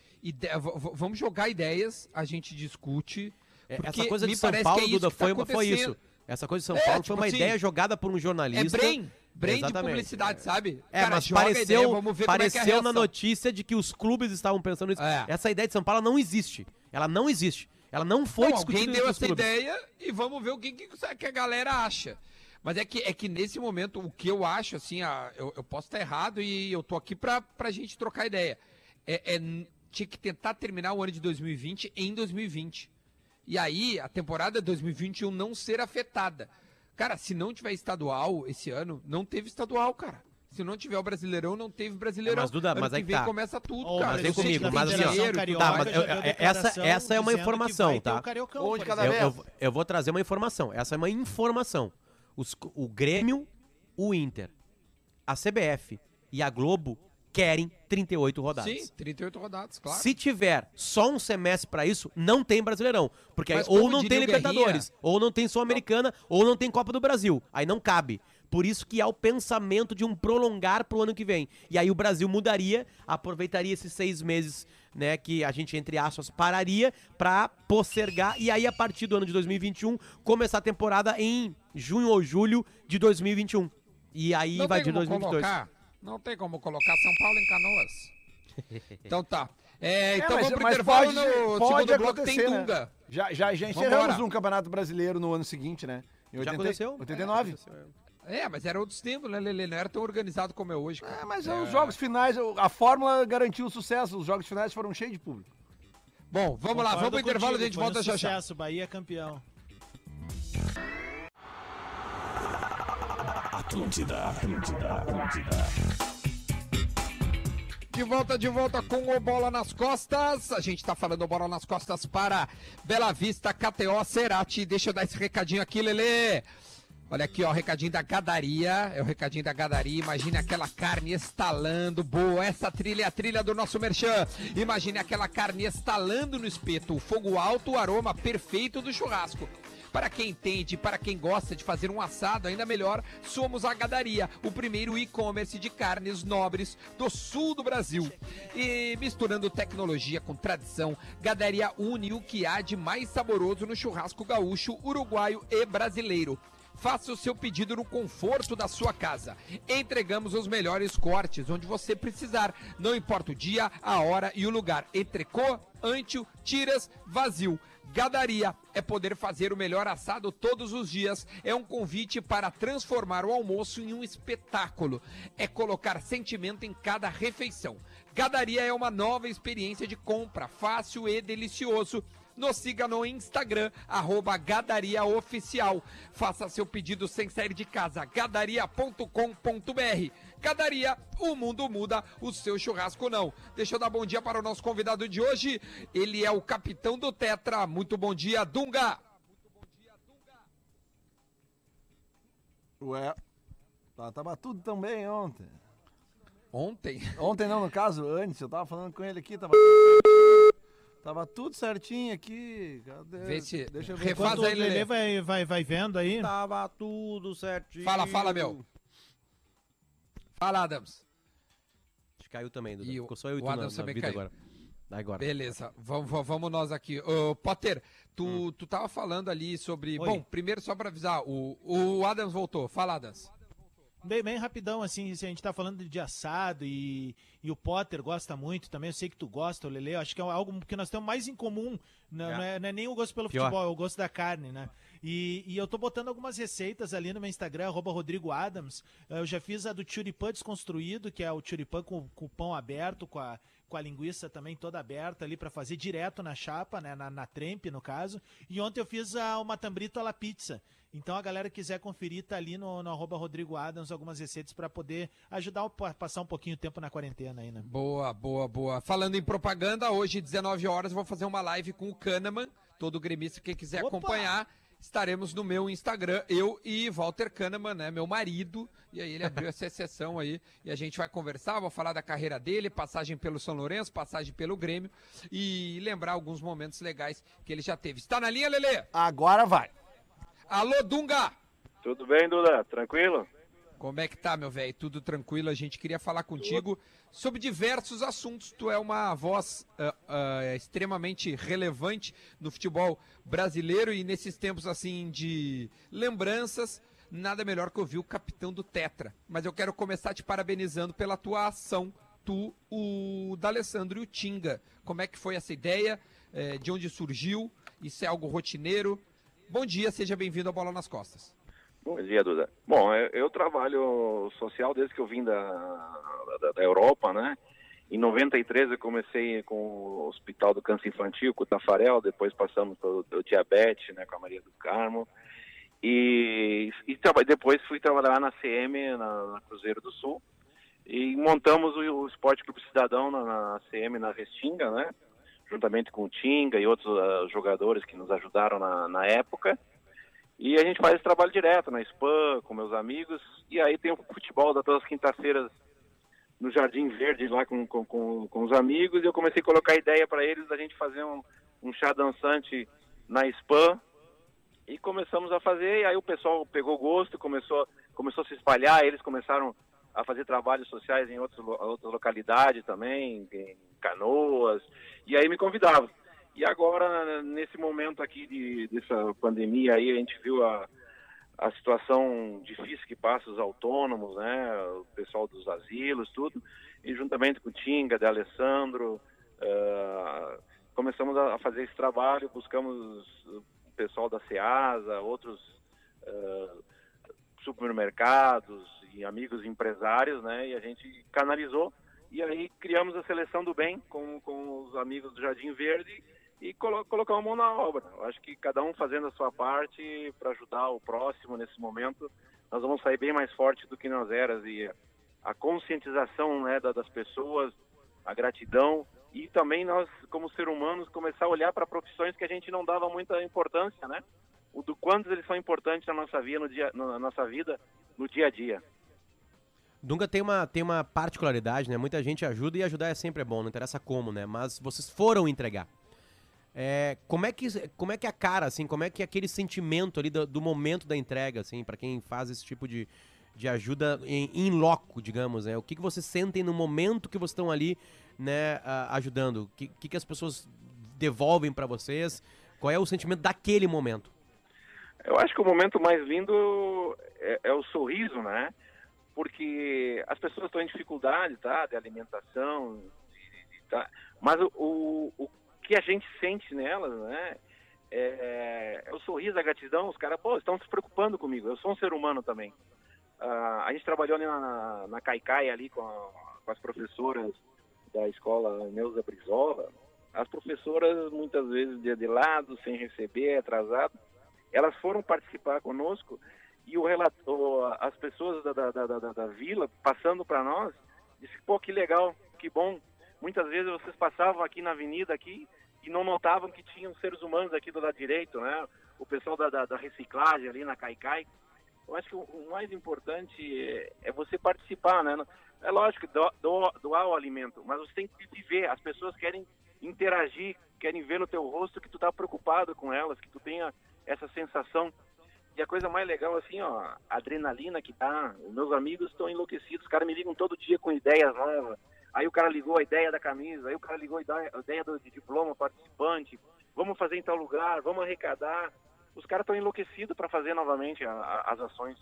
[SPEAKER 1] vamos jogar ideias, a gente discute.
[SPEAKER 4] É, Essa coisa de São Paulo,
[SPEAKER 1] é isso
[SPEAKER 4] Duda,
[SPEAKER 1] tá
[SPEAKER 4] foi, foi isso. Essa coisa de São
[SPEAKER 1] É,
[SPEAKER 4] Paulo
[SPEAKER 1] tipo
[SPEAKER 4] foi uma
[SPEAKER 1] assim,
[SPEAKER 4] ideia jogada por um
[SPEAKER 1] É
[SPEAKER 4] jornalista.
[SPEAKER 1] brain, brain de
[SPEAKER 4] Exatamente.
[SPEAKER 1] publicidade, sabe?
[SPEAKER 4] É,
[SPEAKER 1] Cara,
[SPEAKER 4] mas pareceu,
[SPEAKER 1] ideia, como é que é
[SPEAKER 4] pareceu na notícia de que os clubes estavam pensando nisso.
[SPEAKER 1] É.
[SPEAKER 4] Essa ideia de São Paulo não existe. Ela não existe. Ela não foi
[SPEAKER 1] Não,
[SPEAKER 4] discutida
[SPEAKER 1] alguém deu essa
[SPEAKER 4] clubes.
[SPEAKER 1] ideia e vamos ver o que, que a galera acha. Mas é que, é que nesse momento, o que eu acho, assim, ah, eu, eu posso estar errado e eu tô aqui pra, pra gente trocar ideia. É, é tinha que tentar terminar o ano de 2020 em 2020. E aí, a temporada 2021 não ser afetada. Cara, se não tiver estadual esse ano, não teve estadual, cara. Se não tiver o Brasileirão, não teve Brasileirão.
[SPEAKER 4] É, mas, Duda,
[SPEAKER 1] ano
[SPEAKER 4] mas aí
[SPEAKER 1] vem
[SPEAKER 4] tá.
[SPEAKER 1] começa tudo,
[SPEAKER 5] Ó, o
[SPEAKER 1] cara.
[SPEAKER 4] mas vem comigo, mas assim, ó,
[SPEAKER 5] Carioca
[SPEAKER 4] tá, mas eu- é- essa- essa é uma informação, tá?
[SPEAKER 3] Um de cada.
[SPEAKER 4] Eu,
[SPEAKER 3] vez.
[SPEAKER 4] eu- eu vou trazer uma informação. Essa é uma informação. Os- o Grêmio, o Inter, a CBF e a Globo querem 38 rodadas.
[SPEAKER 1] Sim, 38 rodadas, claro.
[SPEAKER 4] Se tiver só um semestre pra isso, não tem Brasileirão. Porque aí ou não tem
[SPEAKER 1] o Guerrinha-
[SPEAKER 4] Libertadores, ou não tem Sul-Americana, ou não tem Copa do Brasil. Aí não cabe. Por isso que há o pensamento de um prolongar pro ano que vem. E aí o Brasil mudaria, aproveitaria esses seis meses, né, que a gente, entre aspas, pararia pra postergar. E aí, a partir do ano de 2021, começar a temporada em junho ou julho de 2021. E aí
[SPEAKER 1] não tem como
[SPEAKER 4] 2022.
[SPEAKER 1] colocar, não tem como colocar São Paulo em Canoas. então tá. É, então
[SPEAKER 3] mas-
[SPEAKER 1] vamos pro intervalo
[SPEAKER 3] pode-
[SPEAKER 1] no
[SPEAKER 3] pode
[SPEAKER 1] segundo bloco tem
[SPEAKER 3] né?
[SPEAKER 1] Dunga.
[SPEAKER 3] Já, já, já encerramos um campeonato brasileiro no ano seguinte, né? Em
[SPEAKER 4] Já
[SPEAKER 3] 80
[SPEAKER 4] aconteceu?
[SPEAKER 3] 89.
[SPEAKER 4] É, aconteceu.
[SPEAKER 1] É, mas era outros tempos, né, Lelê? Não era tão organizado como é hoje, cara.
[SPEAKER 3] É, mas os jogos finais, a fórmula garantiu o sucesso. Os jogos finais foram cheios de público.
[SPEAKER 1] Bom, vamos lá, vamos
[SPEAKER 5] Concordo
[SPEAKER 1] pro intervalo e a gente
[SPEAKER 5] foi um
[SPEAKER 1] volta já já.
[SPEAKER 5] sucesso, Bahia campeão.
[SPEAKER 2] Atlântida, Atlântida, Atlântida.
[SPEAKER 1] De volta, de volta com o Bola nas Costas. A gente tá falando Bola nas Costas para Bela Vista, KTO, Cerati. Deixa eu dar esse recadinho aqui, Lelê. Olha aqui, ó, o recadinho da gadaria. É o recadinho da gadaria. Imagine aquela carne estalando. Boa, essa trilha é a trilha do nosso merchan. Imagine aquela carne estalando no espeto. O fogo alto, o aroma perfeito do churrasco. Para quem entende, para quem gosta de fazer um assado ainda melhor, somos a Gadaria, o primeiro e-commerce de carnes nobres do sul do Brasil. E misturando tecnologia com tradição, Gadaria une o que há de mais saboroso no churrasco gaúcho, uruguaio e brasileiro. Faça o seu pedido no conforto da sua casa. Entregamos os melhores cortes onde você precisar. Não importa o dia, a hora e o lugar. Entrecô, antio, tiras, vazio. Gadaria é poder fazer o melhor assado todos os dias. É um convite para transformar o almoço em um espetáculo. É colocar sentimento em cada refeição. Gadaria é uma nova experiência de compra, fácil e delicioso. Nos siga no Instagram, arroba Gadaria Oficial. Faça seu pedido sem sair de casa, gadaria.com.br. Gadaria, o mundo muda, o seu churrasco não. Deixa eu dar bom dia para o nosso convidado de hoje. Ele é o capitão do Tetra. Muito bom dia, Dunga.
[SPEAKER 3] Ué, tava tudo tão bem ontem.
[SPEAKER 1] Ontem.
[SPEAKER 3] Ontem não, no caso, antes, eu tava falando com ele aqui, tava. Tava tudo certinho aqui. Cadê?
[SPEAKER 1] Vê se-
[SPEAKER 3] Deixa eu ver.
[SPEAKER 1] refaz aí, Lelê.
[SPEAKER 5] Lelê vai, vai, vai vendo aí.
[SPEAKER 4] Tava tudo certinho.
[SPEAKER 1] Fala, fala, meu. Fala, Adams.
[SPEAKER 4] Acho que caiu também, Duda.
[SPEAKER 1] O-
[SPEAKER 4] Ficou só eu e
[SPEAKER 1] o
[SPEAKER 4] tu na,
[SPEAKER 1] Adams
[SPEAKER 4] na
[SPEAKER 1] também
[SPEAKER 4] vida
[SPEAKER 1] caiu.
[SPEAKER 4] agora. Agora.
[SPEAKER 1] Beleza, vamos, nós aqui. Ô, Potter, tu, tu tava falando ali sobre.
[SPEAKER 5] Oi.
[SPEAKER 1] Bom, primeiro só pra avisar, o, o Adams voltou. Fala, Adams.
[SPEAKER 5] Bem, bem rapidão, assim, se a gente tá falando de assado e, e o Potter gosta muito também, eu sei que tu gosta, o Lele, acho que é algo que nós temos mais em comum, não
[SPEAKER 4] É.
[SPEAKER 5] não é, não é nem o gosto pelo
[SPEAKER 4] Pior.
[SPEAKER 5] futebol, é o gosto da carne, né? E, e eu tô botando algumas receitas ali no meu Instagram, arroba Rodrigo Adams. Eu já fiz a do churipã desconstruído, que é o churipã com, com o pão aberto, com a, com a linguiça também toda aberta ali para fazer direto na chapa, né, na, na trempe no caso. E ontem eu fiz a, uma tambrito à la pizza. Então a galera que quiser conferir, tá ali no, no arroba Rodrigo Adams algumas receitas para poder ajudar a passar um pouquinho de tempo na quarentena aí, né?
[SPEAKER 1] Boa, boa, boa. Falando em propaganda, hoje, 19 horas, vou fazer uma live com o Kahneman. Todo gremista, quem quiser
[SPEAKER 5] Opa!
[SPEAKER 1] acompanhar, estaremos no meu Instagram, eu e Walter Kahneman, né? Meu marido. E aí ele abriu essa exceção aí. E a gente vai conversar, vou falar da carreira dele, passagem pelo São Lourenço, passagem pelo Grêmio. E lembrar alguns momentos legais que ele já teve. Está na linha, Lelê?
[SPEAKER 3] Agora vai.
[SPEAKER 1] Alô, Dunga!
[SPEAKER 7] Tudo bem, Duda? Tranquilo?
[SPEAKER 1] Como é que tá, meu velho? Tudo tranquilo? A gente queria falar contigo sobre diversos assuntos. Tu é uma voz ah, ah, extremamente relevante no futebol brasileiro e nesses tempos assim de lembranças, nada melhor que ouvir o capitão do Tetra. Mas eu quero começar te parabenizando pela tua ação, tu, o D'Alessandro e o Tinga. Como é que foi essa ideia? Eh, de onde surgiu? Isso é algo rotineiro? Bom dia, seja bem-vindo ao Bola nas Costas.
[SPEAKER 7] Bom dia, Duda. Bom, eu, eu trabalho social desde que eu vim da, da, da Europa, né? Em 93 eu comecei com o Hospital do Câncer Infantil, com o Tafarel, depois passamos pelo, pelo diabetes, né, com a Maria do Carmo. E, e depois fui trabalhar na CM, na, na Cruzeiro do Sul. E montamos o, o Esporte Clube Cidadão na, na CM, na Restinga, né? Juntamente com o Tinga e outros ah, jogadores que nos ajudaram na, na época. E a gente faz esse trabalho direto na Spam, com meus amigos. E aí tem o futebol da todas as quintas-feiras no Jardim Verde lá com, com, com, com os amigos. E eu comecei a colocar ideia para eles da gente fazer um, um chá dançante na Spam. E começamos a fazer. E aí o pessoal pegou gosto, começou, começou a se espalhar. Eles começaram a fazer trabalhos sociais em outros, outras localidades também, em Canoas. E aí me convidavam. E agora, nesse momento aqui de, dessa pandemia aí, a gente viu a, a situação difícil que passa os autônomos, né, o pessoal dos asilos, tudo, e juntamente com o Tinga, de Alessandro, eh, começamos a fazer esse trabalho, buscamos o pessoal da SEASA, outros eh, supermercados e amigos empresários, né, e a gente canalizou, e aí criamos a Seleção do Bem com, com os amigos do Jardim Verde, e colo colocar a mão na obra. Eu acho que cada um fazendo a sua parte para ajudar o próximo nesse momento, nós vamos sair bem mais forte do que nós eras e a conscientização né, da- das pessoas, a gratidão e também nós como ser humanos começar a olhar para profissões que a gente não dava muita importância, né? O do quantos eles são importantes na nossa vida, no dia, na nossa vida, no dia a dia.
[SPEAKER 4] Dunga tem uma, tem uma particularidade, né? Muita gente ajuda e ajudar é sempre bom, não interessa como, né? Mas vocês foram entregar. É, como é que como é que é a cara assim, como é que é aquele sentimento ali do, do momento da entrega assim, para quem faz esse tipo de, de ajuda em, loco, digamos, né? O que, que vocês sentem no momento que vocês estão ali, né, ajudando? O que, que, que as pessoas devolvem para vocês? Qual é o sentimento daquele momento?
[SPEAKER 7] Eu acho que o momento mais lindo é, é o sorriso, né? Porque as pessoas estão em dificuldade, tá? De alimentação, de- de- tá? mas o, o, o que a gente sente nelas, né? É, é o sorriso, a gratidão. Os caras, pô, estão se preocupando comigo. Eu sou um ser humano também. Ah, a gente trabalhou ali na, na Caicai ali com, a- com as professoras da escola Neuza Brizola. As professoras, muitas vezes, de, de lado, sem receber, atrasado elas foram participar conosco e o relator, as pessoas da, da, da, da, da vila passando para nós, disse, pô, que legal, que bom. Muitas vezes vocês passavam aqui na avenida aqui e não notavam que tinham seres humanos aqui do lado direito, né? O pessoal da, da, da reciclagem ali na Caicai. Eu acho que o, mais importante é, é você participar, né? É lógico, do, do, doar o alimento, mas você tem que viver. As pessoas querem interagir, querem ver no teu rosto que tu tá preocupado com elas, que tu tenha essa sensação. E a coisa mais legal, assim, ó, a adrenalina que tá. Meus amigos estão enlouquecidos, os caras me ligam todo dia com ideias novas. Aí o cara ligou a ideia da camisa, aí o cara ligou a ideia, do de diploma participante. Vamos fazer em tal lugar, vamos arrecadar. Os caras estão enlouquecidos para fazer novamente a- a- as ações.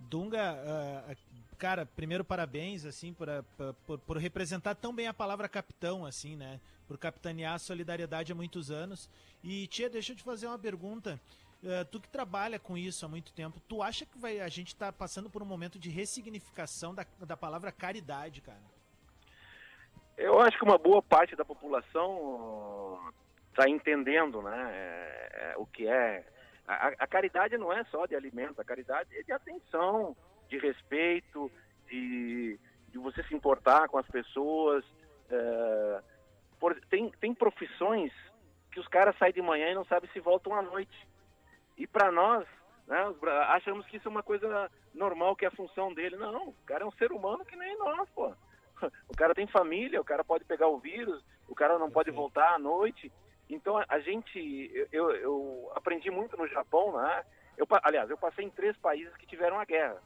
[SPEAKER 5] Dunga, ah, cara, primeiro parabéns, assim, por, por, por representar tão bem a palavra capitão, assim, né? Por capitanear a solidariedade há muitos anos. E, tia, deixa eu te fazer uma pergunta. eh, tu que trabalha com isso há muito tempo, tu acha que vai, a gente tá passando por um momento de ressignificação da, da palavra caridade, cara?
[SPEAKER 7] Eu acho que uma boa parte da população está entendendo, né, é, é, o que é. A, a caridade não é só de alimento, a caridade é de atenção, de respeito, de, de você se importar com as pessoas. é, por- tem, tem profissões que os caras saem de manhã e não sabem se voltam à noite. E para nós, né, achamos que isso é uma coisa normal, que é a função dele. Não, o cara é um ser humano que nem nós, pô. O cara tem família, o cara pode pegar o vírus, o cara não pode voltar à noite. Então a, gente, eu, eu- aprendi muito no Japão, né? Eu, aliás, eu passei em três países que tiveram a guerra.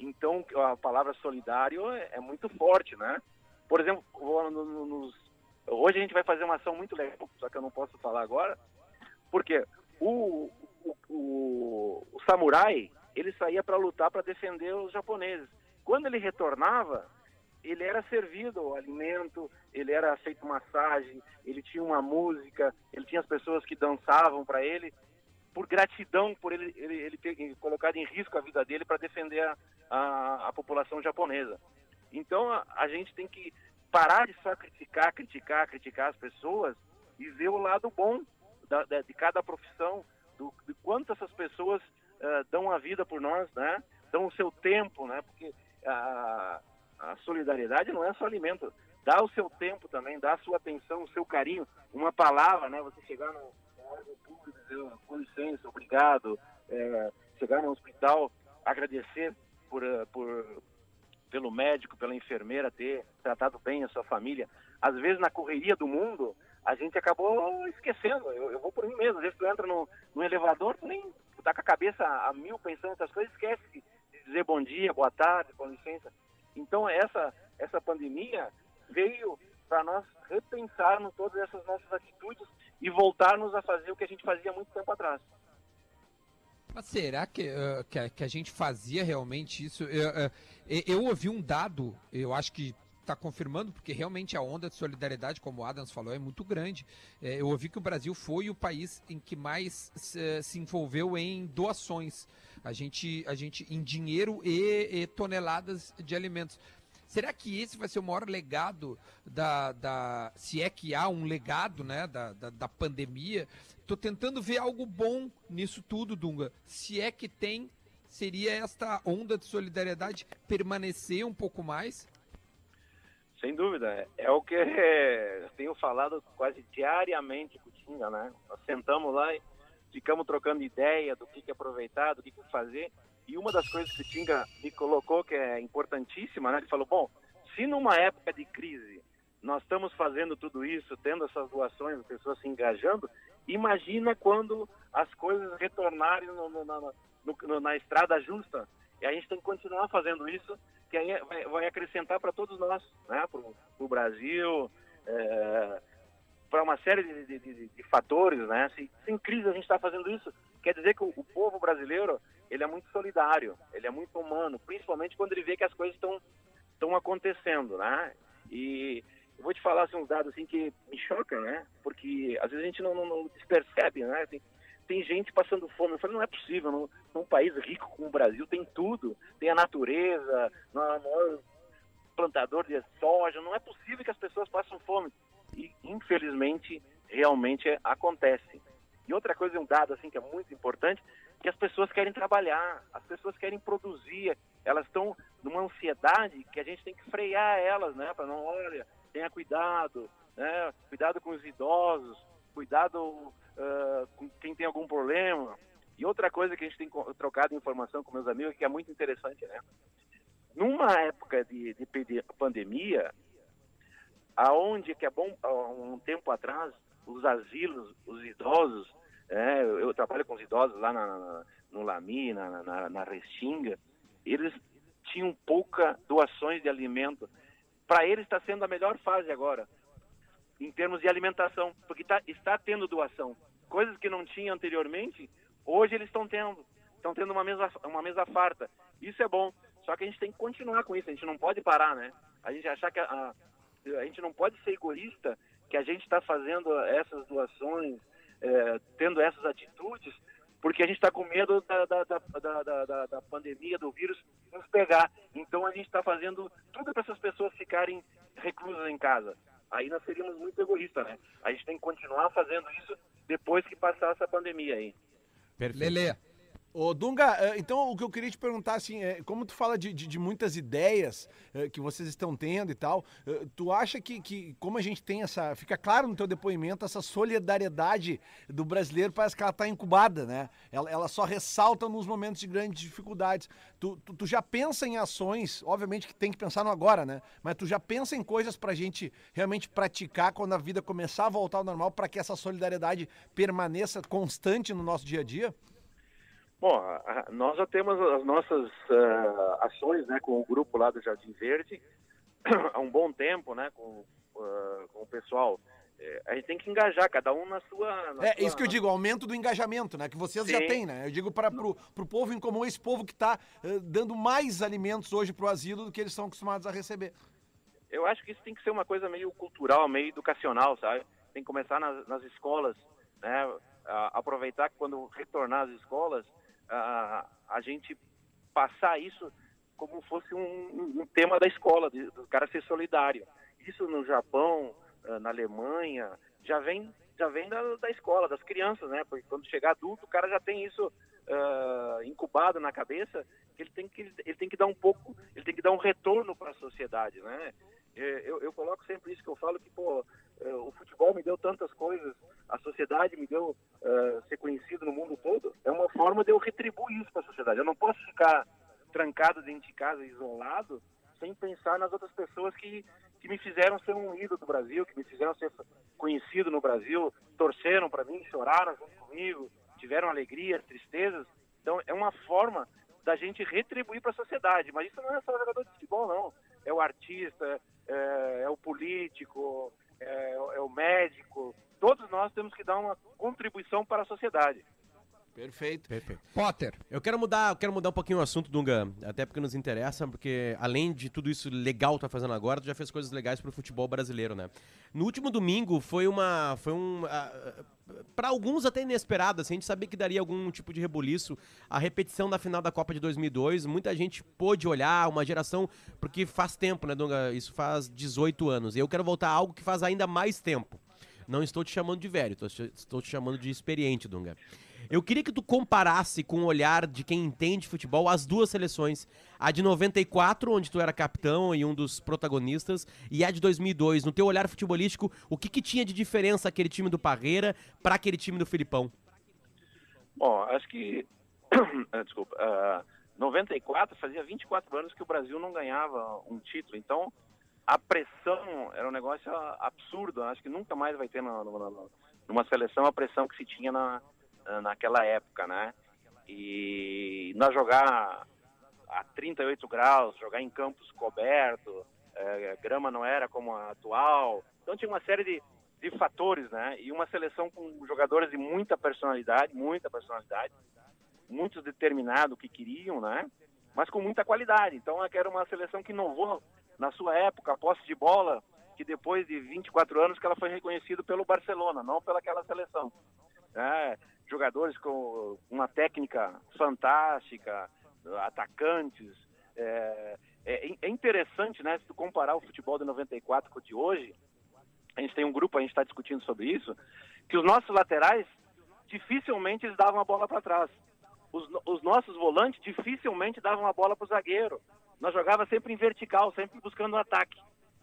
[SPEAKER 7] Então a palavra solidário é, muito forte, né? Por exemplo, nos- hoje a gente vai fazer uma ação muito legal, só que eu não posso falar agora, porque o, o, o- o samurai ele saía para lutar para defender os japoneses. Quando ele retornava, ele era servido o alimento, ele era feito massagem, ele tinha uma música, ele tinha as pessoas que dançavam para ele, por gratidão por ele, ele, ele ter colocado em risco a vida dele para defender a, a, a população japonesa. Então a, a gente tem que parar de só criticar, criticar, criticar as pessoas e ver o lado bom da, da- de cada profissão, do, de quanto essas pessoas eh, dão a vida por nós, né? Dão o seu tempo, né? Porque a, a solidariedade não é só alimento. Dá o seu tempo também, dá a sua atenção, o seu carinho, uma palavra, né? Você chegar no, órgão público dizer, "Oh, com licença, obrigado, eh, chegar no hospital, agradecer por, eh, por pelo médico, pela enfermeira ter tratado bem a sua família. Às vezes, na correria do mundo, a gente acabou esquecendo. Eu, eu vou por mim mesmo. Às vezes, tu entra no, no elevador, tu nem tá com a cabeça a mil pensando outras coisas, esquece de dizer bom dia, boa tarde, com licença. Então, essa, essa pandemia veio para nós repensarmos todas essas nossas atitudes e voltarmos a fazer o que a gente fazia muito tempo atrás.
[SPEAKER 1] Mas será que, eh, que, a- que a gente fazia realmente isso? Eu, eh, eu ouvi um dado, eu acho que está confirmando, porque realmente a onda de solidariedade, como o Adams falou, é muito grande. Eu ouvi que o Brasil foi o país em que mais se envolveu em doações. A gente, a gente em dinheiro e, e toneladas de alimentos. Será que esse vai ser o maior legado da, da se é que há um legado, né, da, da, da pandemia? Tô tentando ver algo bom nisso tudo, Dunga. Se é que tem, seria esta onda de solidariedade permanecer um pouco mais?
[SPEAKER 7] Sem dúvida, é- o que eu tenho falado quase diariamente com o Tinga, né? Nós sentamos lá e ficamos trocando ideia do que, que aproveitar, do que, que fazer. E uma das coisas que o Tinga me colocou que é importantíssima, né? Ele falou, bom, se numa época de crise nós estamos fazendo tudo isso, tendo essas doações, as pessoas se engajando, imagina quando as coisas retornarem no- no- na, no- na estrada justa. E a gente tem que continuar fazendo isso, que aí vai, vai acrescentar para todos nós, né? para o Brasil, para uma série de, de- de- fatores. Né? Se, sem crise a gente está fazendo isso, quer dizer que o, o povo brasileiro ele é muito solidário, ele é muito humano, principalmente quando ele vê que as coisas estão estão acontecendo, né? E eu vou te falar assim, uns dados assim que me chocam, né? Porque às vezes a gente não, não, não percebe, né? Tem, tem gente passando fome. Eu falei, não é possível, num, num país rico como o Brasil tem tudo, tem a natureza, não é o maior plantador de soja, não é possível que as pessoas passem fome. E infelizmente, realmente acontece. E outra coisa, um dado assim que é muito importante, que as pessoas querem trabalhar, as pessoas querem produzir, elas estão numa ansiedade que a gente tem que frear elas, né? Para não, olha, tenha cuidado, né? Cuidado com os idosos, cuidado ah, com quem tem algum problema. E outra coisa que a gente tem trocado informação com meus amigos que é muito interessante, né? Numa época de, de pandemia, aonde que é bom um tempo atrás os asilos, os idosos, é, eu, trabalho com os idosos lá na, na- no Lami, na, na, na Restinga, eles tinham pouca doações de alimento. Para eles está sendo a melhor fase agora, em termos de alimentação, porque tá, está tendo doação. Coisas que não tinha anteriormente, hoje eles estão tendo. Estão tendo uma mesa, uma mesa farta. Isso é bom. Só que a gente tem que continuar com isso, a gente não pode parar, né? A gente achar que a, a gente não pode ser egoísta, que a gente está fazendo essas doações, é, tendo essas atitudes, porque a gente está com medo da, da, da, da, da- pandemia, do vírus nos pegar. Então a gente está fazendo tudo para essas pessoas ficarem reclusas em casa. Aí nós seríamos muito egoístas, né? A gente tem que continuar fazendo isso depois que passar essa pandemia aí.
[SPEAKER 4] Perfeito.
[SPEAKER 1] Lelê.
[SPEAKER 3] Ô, Dunga, eh, então o que eu queria te perguntar, assim, é, como tu fala de, de, de muitas ideias eh, que vocês estão tendo e tal, eh, tu acha que, que, como a gente tem essa, fica claro no teu depoimento, essa solidariedade do brasileiro parece que ela tá incubada, né? Ela, ela só ressalta nos momentos de grandes dificuldades. Tu, tu, tu já pensa em ações, obviamente que tem que pensar no agora, né? Mas tu já pensa em coisas pra gente realmente praticar quando a vida começar a voltar ao normal para que essa solidariedade permaneça constante no nosso dia a dia?
[SPEAKER 7] Bom, nós já temos as nossas ah, ações, né, com o grupo lá do Jardim Verde há um bom tempo, né, com, ah, com o pessoal. Eh, a gente tem que engajar cada um na sua. na
[SPEAKER 3] É,
[SPEAKER 7] sua-
[SPEAKER 3] isso que eu digo, aumento do engajamento, né? Que vocês já
[SPEAKER 7] Sim.
[SPEAKER 3] têm, né? Eu digo para pro, pro povo em comum, esse povo que está dando mais alimentos hoje pro asilo do que eles são acostumados a receber.
[SPEAKER 7] Eu acho que isso tem que ser uma coisa meio cultural, meio educacional, sabe? Tem que começar nas, nas escolas, né? A- aproveitar que quando retornar às escolas, a, a gente passar isso como fosse um, um- tema da escola, de- do cara ser solidário. Isso no Japão, ah, na Alemanha, já vem já vem da, da escola, das crianças, né? Porque quando chegar adulto, o cara já tem isso ah, incubado na cabeça, que ele tem que ele tem que dar um pouco, ele tem que dar um retorno para a sociedade, né? É, Eu, eu coloco sempre isso que eu falo que pô, é, o futebol me deu tantas coisas, a sociedade me deu ah, ser conhecido no mundo todo. É uma forma de eu retribuir isso para a sociedade. Eu não posso ficar trancado dentro de casa, isolado, sem pensar nas outras pessoas que, que me fizeram ser um ídolo do Brasil, que me fizeram ser conhecido no Brasil, torceram para mim, choraram junto comigo, tiveram alegrias, tristezas. Então é uma forma da gente retribuir para a sociedade. Mas isso não é só jogador de futebol, não. É o artista, é, é o político, é, é o médico. Todos nós temos que dar uma contribuição para a sociedade.
[SPEAKER 3] Perfeito.
[SPEAKER 4] Perfeito.
[SPEAKER 1] Potter.
[SPEAKER 4] Eu quero mudar, eu quero mudar um pouquinho o assunto, Dunga, até porque nos interessa, porque além de tudo isso legal que tá fazendo agora, tu já fez coisas legais pro futebol brasileiro, né? No último domingo foi uma foi um para alguns até inesperado, assim, a gente sabia que daria algum tipo de rebuliço a repetição da final da Copa de 2002, muita gente pôde olhar, uma geração, porque faz tempo, né, Dunga? Isso faz 18 anos. E eu quero voltar a algo que faz ainda mais tempo. Não estou te chamando de velho, estou te chamando de experiente, Dunga. Eu queria que tu comparasse com o olhar de quem entende futebol as duas seleções. A de 94, onde tu era capitão e um dos protagonistas, e a de 2002. No teu olhar futebolístico, o que, que tinha de diferença aquele time do Parreira para aquele time do Filipão?
[SPEAKER 7] Bom, acho que. Ah, Desculpa. ah, 94, fazia 24 anos que o Brasil não ganhava um título. Então, a pressão era um negócio absurdo. Acho que nunca mais vai ter na- numa seleção a pressão que se tinha na, naquela época, né? E nós jogar a 38 graus, jogar em campos cobertos, eh, a grama não era como a atual. Então tinha uma série de, de fatores, né? E uma seleção com jogadores de muita personalidade, muita personalidade, muitos determinados que queriam, né? Mas com muita qualidade. Então era uma seleção que inovou na sua época, a posse de bola, que depois de 24 anos que ela foi reconhecida pelo Barcelona, não pelaquela seleção. né? Jogadores com uma técnica fantástica, atacantes. É, é, é interessante, né, se tu comparar o futebol de 94 com o de hoje, a gente tem um grupo, a gente está discutindo sobre isso, que os nossos laterais dificilmente eles davam a bola para trás. Os, os nossos volantes dificilmente davam a bola para o zagueiro. Nós jogava sempre em vertical, sempre buscando o ataque.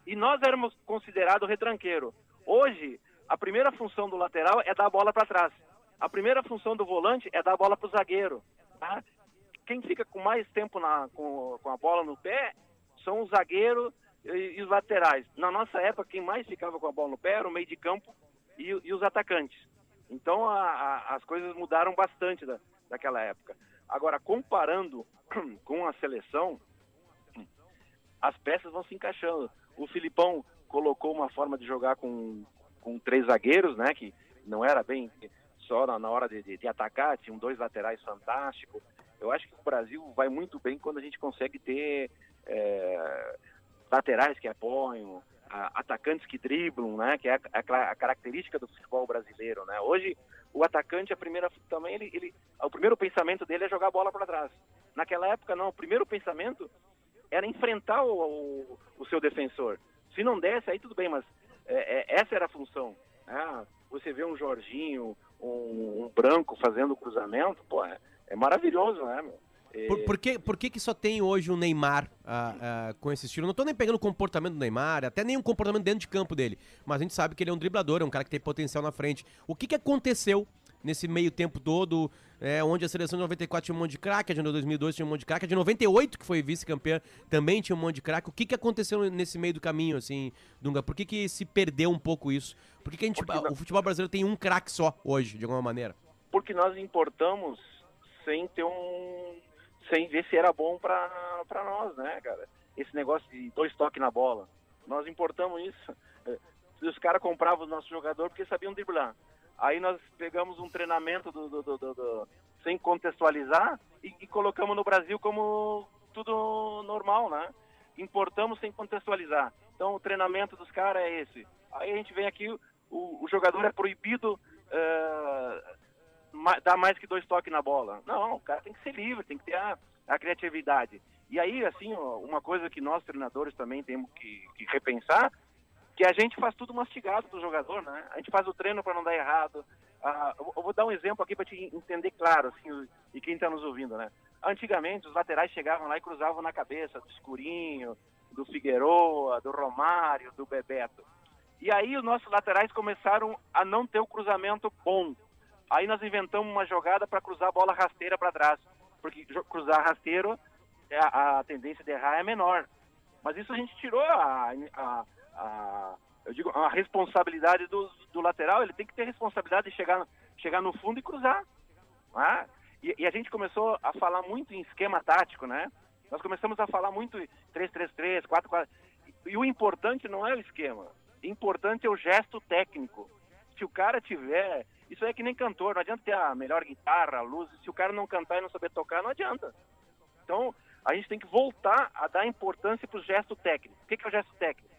[SPEAKER 7] E nós éramos considerados retranqueiro. Hoje, a primeira função do lateral é dar a bola para trás. A primeira função do volante é dar a bola para o zagueiro. tá? Quem fica com mais tempo na- com, com a bola no pé são os zagueiros e, e os laterais. Na nossa época, quem mais ficava com a bola no pé era o meio de campo e, e os atacantes. Então, a- a- as coisas mudaram bastante da, daquela época. Agora, comparando com a seleção, as peças vão se encaixando. O Filipão colocou uma forma de jogar com, com três zagueiros, né? Que não era bem só na, na hora de, de- de atacar, tinham dois laterais fantásticos. Eu acho que o Brasil vai muito bem quando a gente consegue ter é, laterais que apoiam, a- atacantes que driblam, né? Que é a, a a característica do futebol brasileiro, né? Hoje o atacante, a primeira também, ele, ele, o primeiro pensamento dele é jogar a bola para trás. Naquela época, não. O primeiro pensamento era enfrentar o, o, o seu defensor. Se não desse, aí tudo bem, mas é, é, essa era a função. Ah, você vê um Jorginho, um, um Branco fazendo cruzamento, pô, é, é maravilhoso, né, meu?
[SPEAKER 4] Por, por que, por que, que só tem hoje o Neymar ah, ah, com esse estilo? Não tô nem pegando o comportamento do Neymar, até nem um comportamento dentro de campo dele. Mas a gente sabe que ele é um driblador, é um cara que tem potencial na frente. O que, que aconteceu nesse meio tempo todo, é, onde a seleção de 94 tinha um monte de craque, a de 2002 tinha um monte de craque, a de 98, que foi vice-campeã, também tinha um monte de craque. O que, que aconteceu nesse meio do caminho, assim, Dunga? Por que, que se perdeu um pouco isso? Por que, que a gente,
[SPEAKER 7] Porque
[SPEAKER 4] o futebol brasileiro tem um craque só hoje, de alguma maneira?
[SPEAKER 7] porque nós importamos sem ter um. sem ver se era bom pra, pra nós, né, cara? Esse negócio de dois toques na bola. Nós importamos isso. Eh, Os caras compravam o nosso jogador porque sabiam driblar. Aí nós pegamos um treinamento do, do- do- do- sem contextualizar e, e colocamos no Brasil como tudo normal, né? Importamos sem contextualizar. Então o treinamento dos caras é esse. Aí a gente vem aqui, o, o jogador é proibido eh, ma- dar mais que dois toques na bola. Não, o cara tem que ser livre, tem que ter a, a criatividade. E aí, assim, ó, uma coisa que nós treinadores também temos que, que repensar, que a gente faz tudo mastigado do jogador, né? A gente faz o treino para não dar errado. Ah, eu vou dar um exemplo aqui para te entender claro, assim, e quem está nos ouvindo, né? Antigamente, os laterais chegavam lá e cruzavam na cabeça do Escurinho, do Figueroa, do Romário, do Bebeto. E aí os nossos laterais começaram a não ter o cruzamento bom. Aí nós inventamos uma jogada para cruzar a bola rasteira para trás. Porque cruzar rasteiro, é a, a tendência de errar é menor. Mas isso a gente tirou a, a- a- eu digo, a responsabilidade do, do lateral. Ele tem que ter responsabilidade de chegar, chegar no fundo e cruzar. né? E, e a gente começou a falar muito em esquema tático, né? Nós começamos a falar muito em 3-3-3, 4-4. E, o importante não é o esquema. O importante é o gesto técnico. Se o cara tiver. Isso é que nem cantor, não adianta ter a melhor guitarra, a luz. Se o cara não cantar e não saber tocar, não adianta. Então, a gente tem que voltar a dar importância para o gesto técnico. O que que é o gesto técnico?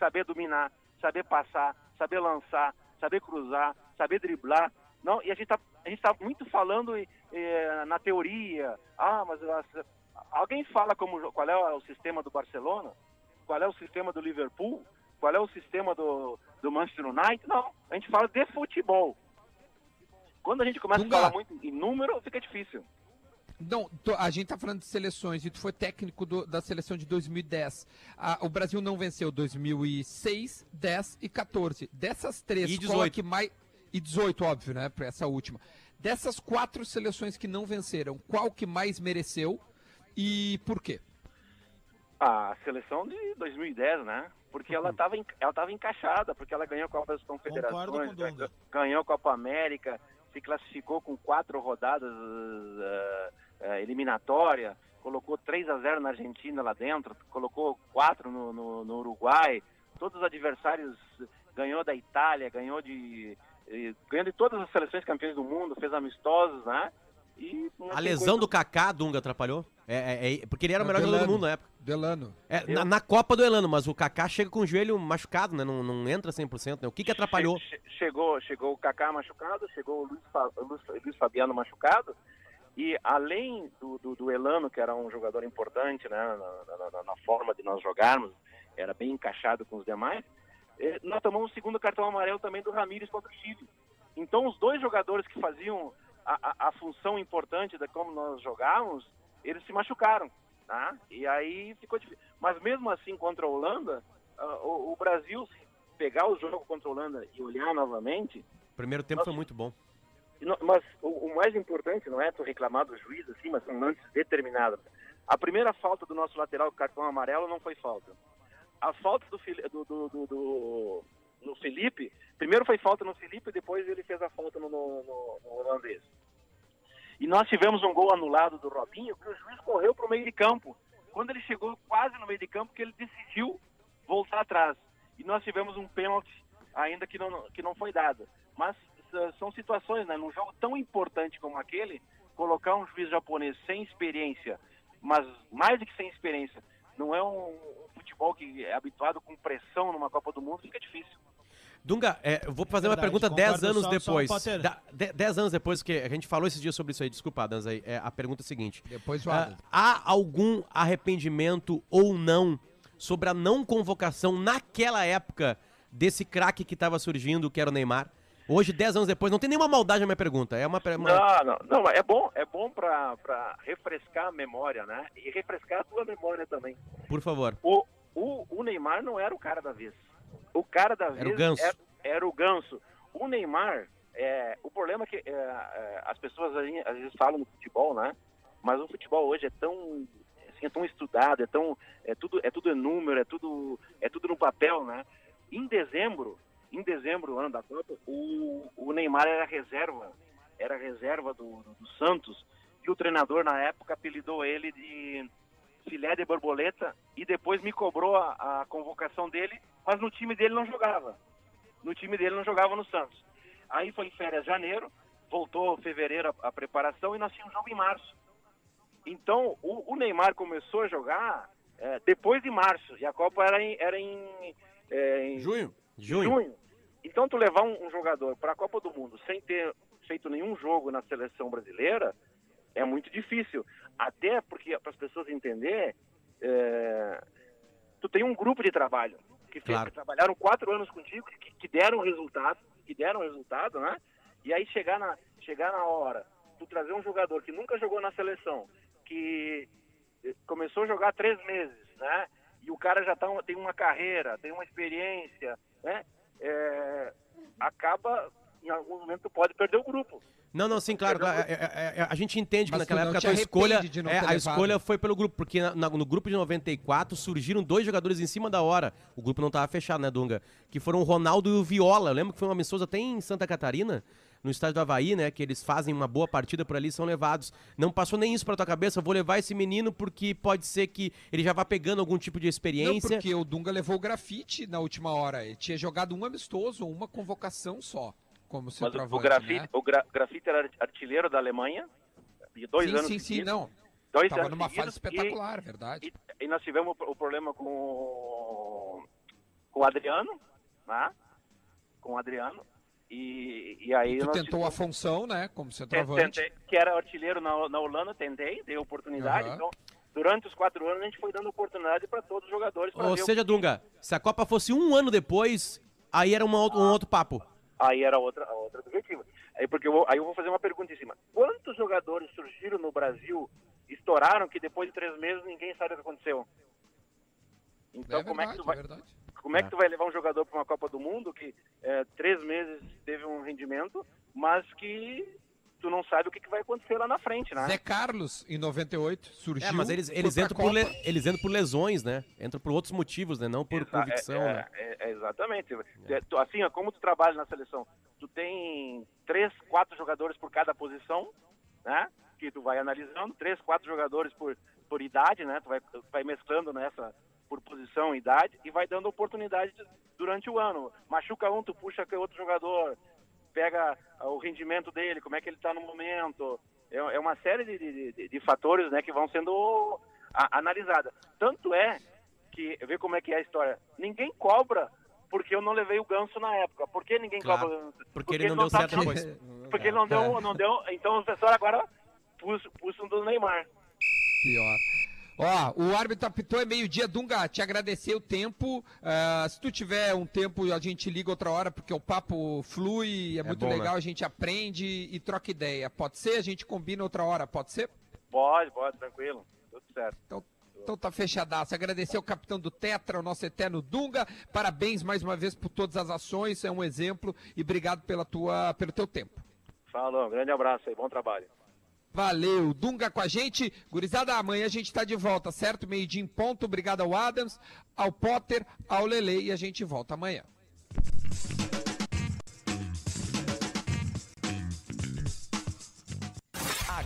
[SPEAKER 7] Saber dominar, saber passar, saber lançar, saber cruzar, saber driblar. Não, e a gente está tá muito falando eh, na teoria. Ah, mas as- alguém fala como qual é o sistema do Barcelona? Qual é o sistema do Liverpool? Qual é o sistema do, do Manchester United? Não, a gente fala de futebol. Quando a gente começa
[SPEAKER 1] Dunga.
[SPEAKER 7] a falar muito em número, fica difícil.
[SPEAKER 1] Não, tô- a gente tá falando de seleções e tu foi técnico do- da seleção de 2010. Ah, o Brasil não venceu 2006, 10 e 14. Dessas três,
[SPEAKER 4] E
[SPEAKER 1] qual a
[SPEAKER 4] 18.
[SPEAKER 1] que mais. E 18, óbvio, né? Pra essa última. Dessas quatro seleções que não venceram, qual que mais mereceu e por quê?
[SPEAKER 7] A seleção de 2010, né? Porque ela estava ela tava encaixada, porque ela ganhou a Copa das Confederações, ga- ganhou a Copa América, se classificou com quatro rodadas eh, eh, eliminatória, colocou 3 a 0 na Argentina lá dentro, colocou quatro no, no, no Uruguai, todos os adversários ganhou da Itália, ganhou de eh, ganhou de todas as seleções campeãs do mundo, fez amistosos, né? E
[SPEAKER 4] A lesão
[SPEAKER 7] coisa-
[SPEAKER 4] do Kaká, Dunga, atrapalhou? É, é- é- porque ele era o melhor jogador do mundo na época.
[SPEAKER 1] Delano.
[SPEAKER 4] É, na, na Copa do Elano, mas o Kaká chega com o joelho machucado, né? Não, não entra 100%, né? O que que atrapalhou?
[SPEAKER 7] Che- che- Chegou, chegou o Kaká machucado, chegou o Luiz, Fa- Luiz, Luiz Fabiano machucado. E além do, do, do Elano, que era um jogador importante né, na, na- na- forma de nós jogarmos, era bem encaixado com os demais, eh, nós tomamos o segundo cartão amarelo também do Ramírez contra o Chile. Então os dois jogadores que faziam a, a- a função importante de como nós jogávamos, eles se machucaram. Tá? E aí ficou difícil. Mas mesmo assim, contra a Holanda, ah, o, o Brasil, se pegar o jogo contra a Holanda e olhar novamente,
[SPEAKER 4] O primeiro tempo foi muito bom.
[SPEAKER 7] Mas o, mais importante não é tu reclamar do juiz, assim, mas são lances determinados. A primeira falta do nosso lateral, cartão amarelo, não foi falta. A falta do, do, do, do- no Felipe, primeiro foi falta no Felipe, depois ele fez a falta no, no- no- no holandês. E nós tivemos um gol anulado do Robinho, que o juiz correu para o meio de campo. Quando ele chegou quase no meio de campo, que ele decidiu voltar atrás. E nós tivemos um pênalti ainda que não, que não foi dado. Mas são situações, né? Num jogo tão importante como aquele, colocar um juiz japonês sem experiência, mas mais do que sem experiência, não é um, um futebol que é habituado com pressão numa Copa do Mundo, fica difícil.
[SPEAKER 4] Dunga, é, eu vou fazer uma
[SPEAKER 5] Verdade,
[SPEAKER 4] pergunta
[SPEAKER 5] concordo
[SPEAKER 4] 10 anos
[SPEAKER 5] só- só,
[SPEAKER 4] depois.
[SPEAKER 5] Potter.
[SPEAKER 4] Da- de- 10 anos depois, que a gente falou esses dias sobre isso aí. Desculpa, Adams, aí. É, a pergunta é a seguinte.
[SPEAKER 1] Depois o
[SPEAKER 4] Ah, há algum arrependimento ou não sobre a não convocação naquela época desse craque que estava surgindo, que era o Neymar? Hoje, 10 anos depois, não tem nenhuma maldade na minha pergunta. É uma. uma-
[SPEAKER 7] Não, não, não, é bom, é bom pra refrescar a memória, né? E refrescar a tua memória também.
[SPEAKER 4] Por favor.
[SPEAKER 7] O, o, o Neymar não era o cara da vez. O cara da vez
[SPEAKER 4] Era o Ganso.
[SPEAKER 7] Era, era o ganso. O Neymar, é, o problema é que é, é, as pessoas às vezes- falam no futebol, né? Mas o futebol hoje é tão assim, é tão estudado, é tão é tudo é tudo em número, é tudo é tudo no papel, né? Em dezembro, em dezembro, ano da Copa, o, o Neymar era reserva, era reserva do, do, do Santos e o treinador na época apelidou ele de filé de borboleta e depois me cobrou a, a convocação dele, mas no time dele não jogava. No time dele não jogava no Santos. Aí foi em férias janeiro, voltou fevereiro a, a preparação e nós tínhamos um jogo em março. Então o, o Neymar começou a jogar é, depois de março e a Copa era em, era em, é, em
[SPEAKER 3] Junho?
[SPEAKER 4] Junho.
[SPEAKER 7] junho. Então tu levar um, um jogador para a Copa do Mundo sem ter feito nenhum jogo na seleção brasileira é muito difícil. Até porque para as pessoas entenderem, é, tu tem um grupo de trabalho que, fez,
[SPEAKER 4] Claro.
[SPEAKER 7] que trabalharam quatro anos contigo, que, que deram resultado, que deram resultado, né? E aí chegar na chegar na hora, tu trazer um jogador que nunca jogou na seleção, que eh, começou a jogar três meses, né? E o cara já tá, tem uma carreira, tem uma experiência, né? É, acaba, em algum momento, tu pode perder o grupo.
[SPEAKER 4] Não, não, sim, claro. claro, é- é- é- a gente entende que
[SPEAKER 1] Mas
[SPEAKER 4] naquela época a tua escolha. é, a escolha foi pelo grupo, porque na- na- no grupo de 94 surgiram dois jogadores em cima da hora. O grupo não estava fechado, né, Dunga? Que foram o Ronaldo e o Viola. Eu lembro que foi um amistoso até em Santa Catarina, no estádio do Havaí, né? Que eles fazem uma boa partida por ali e são levados. Não passou nem isso pra tua cabeça, vou levar esse menino porque pode ser que ele já vá pegando algum tipo de
[SPEAKER 1] Não,
[SPEAKER 4] experiência.
[SPEAKER 1] porque o Dunga levou o grafite na última hora. Ele tinha jogado um amistoso, uma convocação só, como
[SPEAKER 7] Mas o,
[SPEAKER 1] centroavante,
[SPEAKER 7] o grafite,
[SPEAKER 1] né?
[SPEAKER 7] o gra, grafite era artilheiro da Alemanha, de dois
[SPEAKER 1] sim,
[SPEAKER 7] anos
[SPEAKER 1] sim, sim,
[SPEAKER 7] seguidos,
[SPEAKER 1] não.
[SPEAKER 7] dois
[SPEAKER 1] Tava
[SPEAKER 7] anos
[SPEAKER 1] numa fase espetacular, verdade.
[SPEAKER 7] E, e nós tivemos o, o problema com, o- com o Adriano, né? Com o Adriano. E, e aí
[SPEAKER 1] E tu
[SPEAKER 7] nós
[SPEAKER 1] tentou
[SPEAKER 7] tivemos-
[SPEAKER 1] a função, né, como centroavante.
[SPEAKER 7] Tentei, que era artilheiro na, na Holanda, tentei, dei oportunidade.
[SPEAKER 1] Aham.
[SPEAKER 7] Então, durante os quatro anos, a gente foi dando oportunidade para todos os jogadores.
[SPEAKER 4] Ou
[SPEAKER 7] ver o-
[SPEAKER 4] seja, Dunga, se a Copa fosse um ano depois, aí era uma um outro papo.
[SPEAKER 7] Aí era outra, a outra objetiva. Aí, porque eu vou, aí eu vou fazer uma pergunta em cima. Quantos jogadores surgiram no Brasil, estouraram, que depois de três meses ninguém sabe o que aconteceu? Então,
[SPEAKER 1] é
[SPEAKER 7] como, é que
[SPEAKER 1] verdade,
[SPEAKER 7] tu vai,
[SPEAKER 1] é verdade.
[SPEAKER 7] Como é que tu vai levar um jogador para uma Copa do Mundo que é, três meses teve um rendimento, mas que tu não sabe o que, que vai acontecer lá na frente, né?
[SPEAKER 1] Zé Carlos, em 98, surgiu.
[SPEAKER 4] É, mas eles, eles, entram por le- eles entram por lesões, né? Entram por outros motivos, né? Não por
[SPEAKER 7] Exa-
[SPEAKER 4] convicção,
[SPEAKER 7] é,
[SPEAKER 4] né?
[SPEAKER 7] é, é, exatamente. É, tu- assim, como tu trabalha na seleção, tu tem três, quatro jogadores por cada posição, né? Que tu vai analisando, três, quatro jogadores por, por idade, né? Tu vai, tu vai mesclando nessa por posição e idade e vai dando oportunidade de- durante o ano. Machuca um, tu puxa outro jogador, pega ah, o rendimento dele, como é que ele está no momento. É, é uma série de, de- de- fatores, né? Que vão sendo a- analisada. Tanto é que, vê como é que é a história. Ninguém cobra porque eu não levei o ganso na época. Por que ninguém
[SPEAKER 4] Claro,
[SPEAKER 7] cobra? o ganso?
[SPEAKER 4] Porque ele não deu
[SPEAKER 7] tá-
[SPEAKER 4] certo depois.
[SPEAKER 7] Porque ele não deu, não deu. Então o professor agora um do Neymar.
[SPEAKER 1] Pior. Ó, o árbitro apitou é meio-dia, Dunga, te agradecer o tempo. Ah, se tu tiver um tempo, a gente liga outra hora, porque o papo flui, é, muito
[SPEAKER 4] bom,
[SPEAKER 1] legal,
[SPEAKER 4] né?
[SPEAKER 1] a gente aprende e troca ideia. Pode ser? A gente combina outra hora, pode ser?
[SPEAKER 7] Pode, pode, tranquilo. Tudo certo.
[SPEAKER 1] Então, então tá fechadaço. Agradecer ao capitão do Tetra, o nosso eterno Dunga. Parabéns mais uma vez por todas as ações, é um exemplo e obrigado pela tua, pelo teu tempo.
[SPEAKER 7] Falou, um grande abraço aí, bom trabalho.
[SPEAKER 1] Valeu, Dunga com a gente. Gurizada, amanhã a gente tá de volta, certo? Meio-dia em ponto. Obrigado ao Adams, ao Potter, ao Lele e a gente volta amanhã.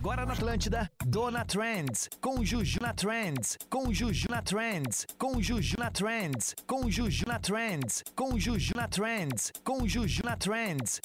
[SPEAKER 8] Agora na Atlântida, Dona Trends, com Juju na Trends, com Juju na Trends, com Juju na Trends, com Juju na Trends, com Juju na Trends, com Juju na Trends.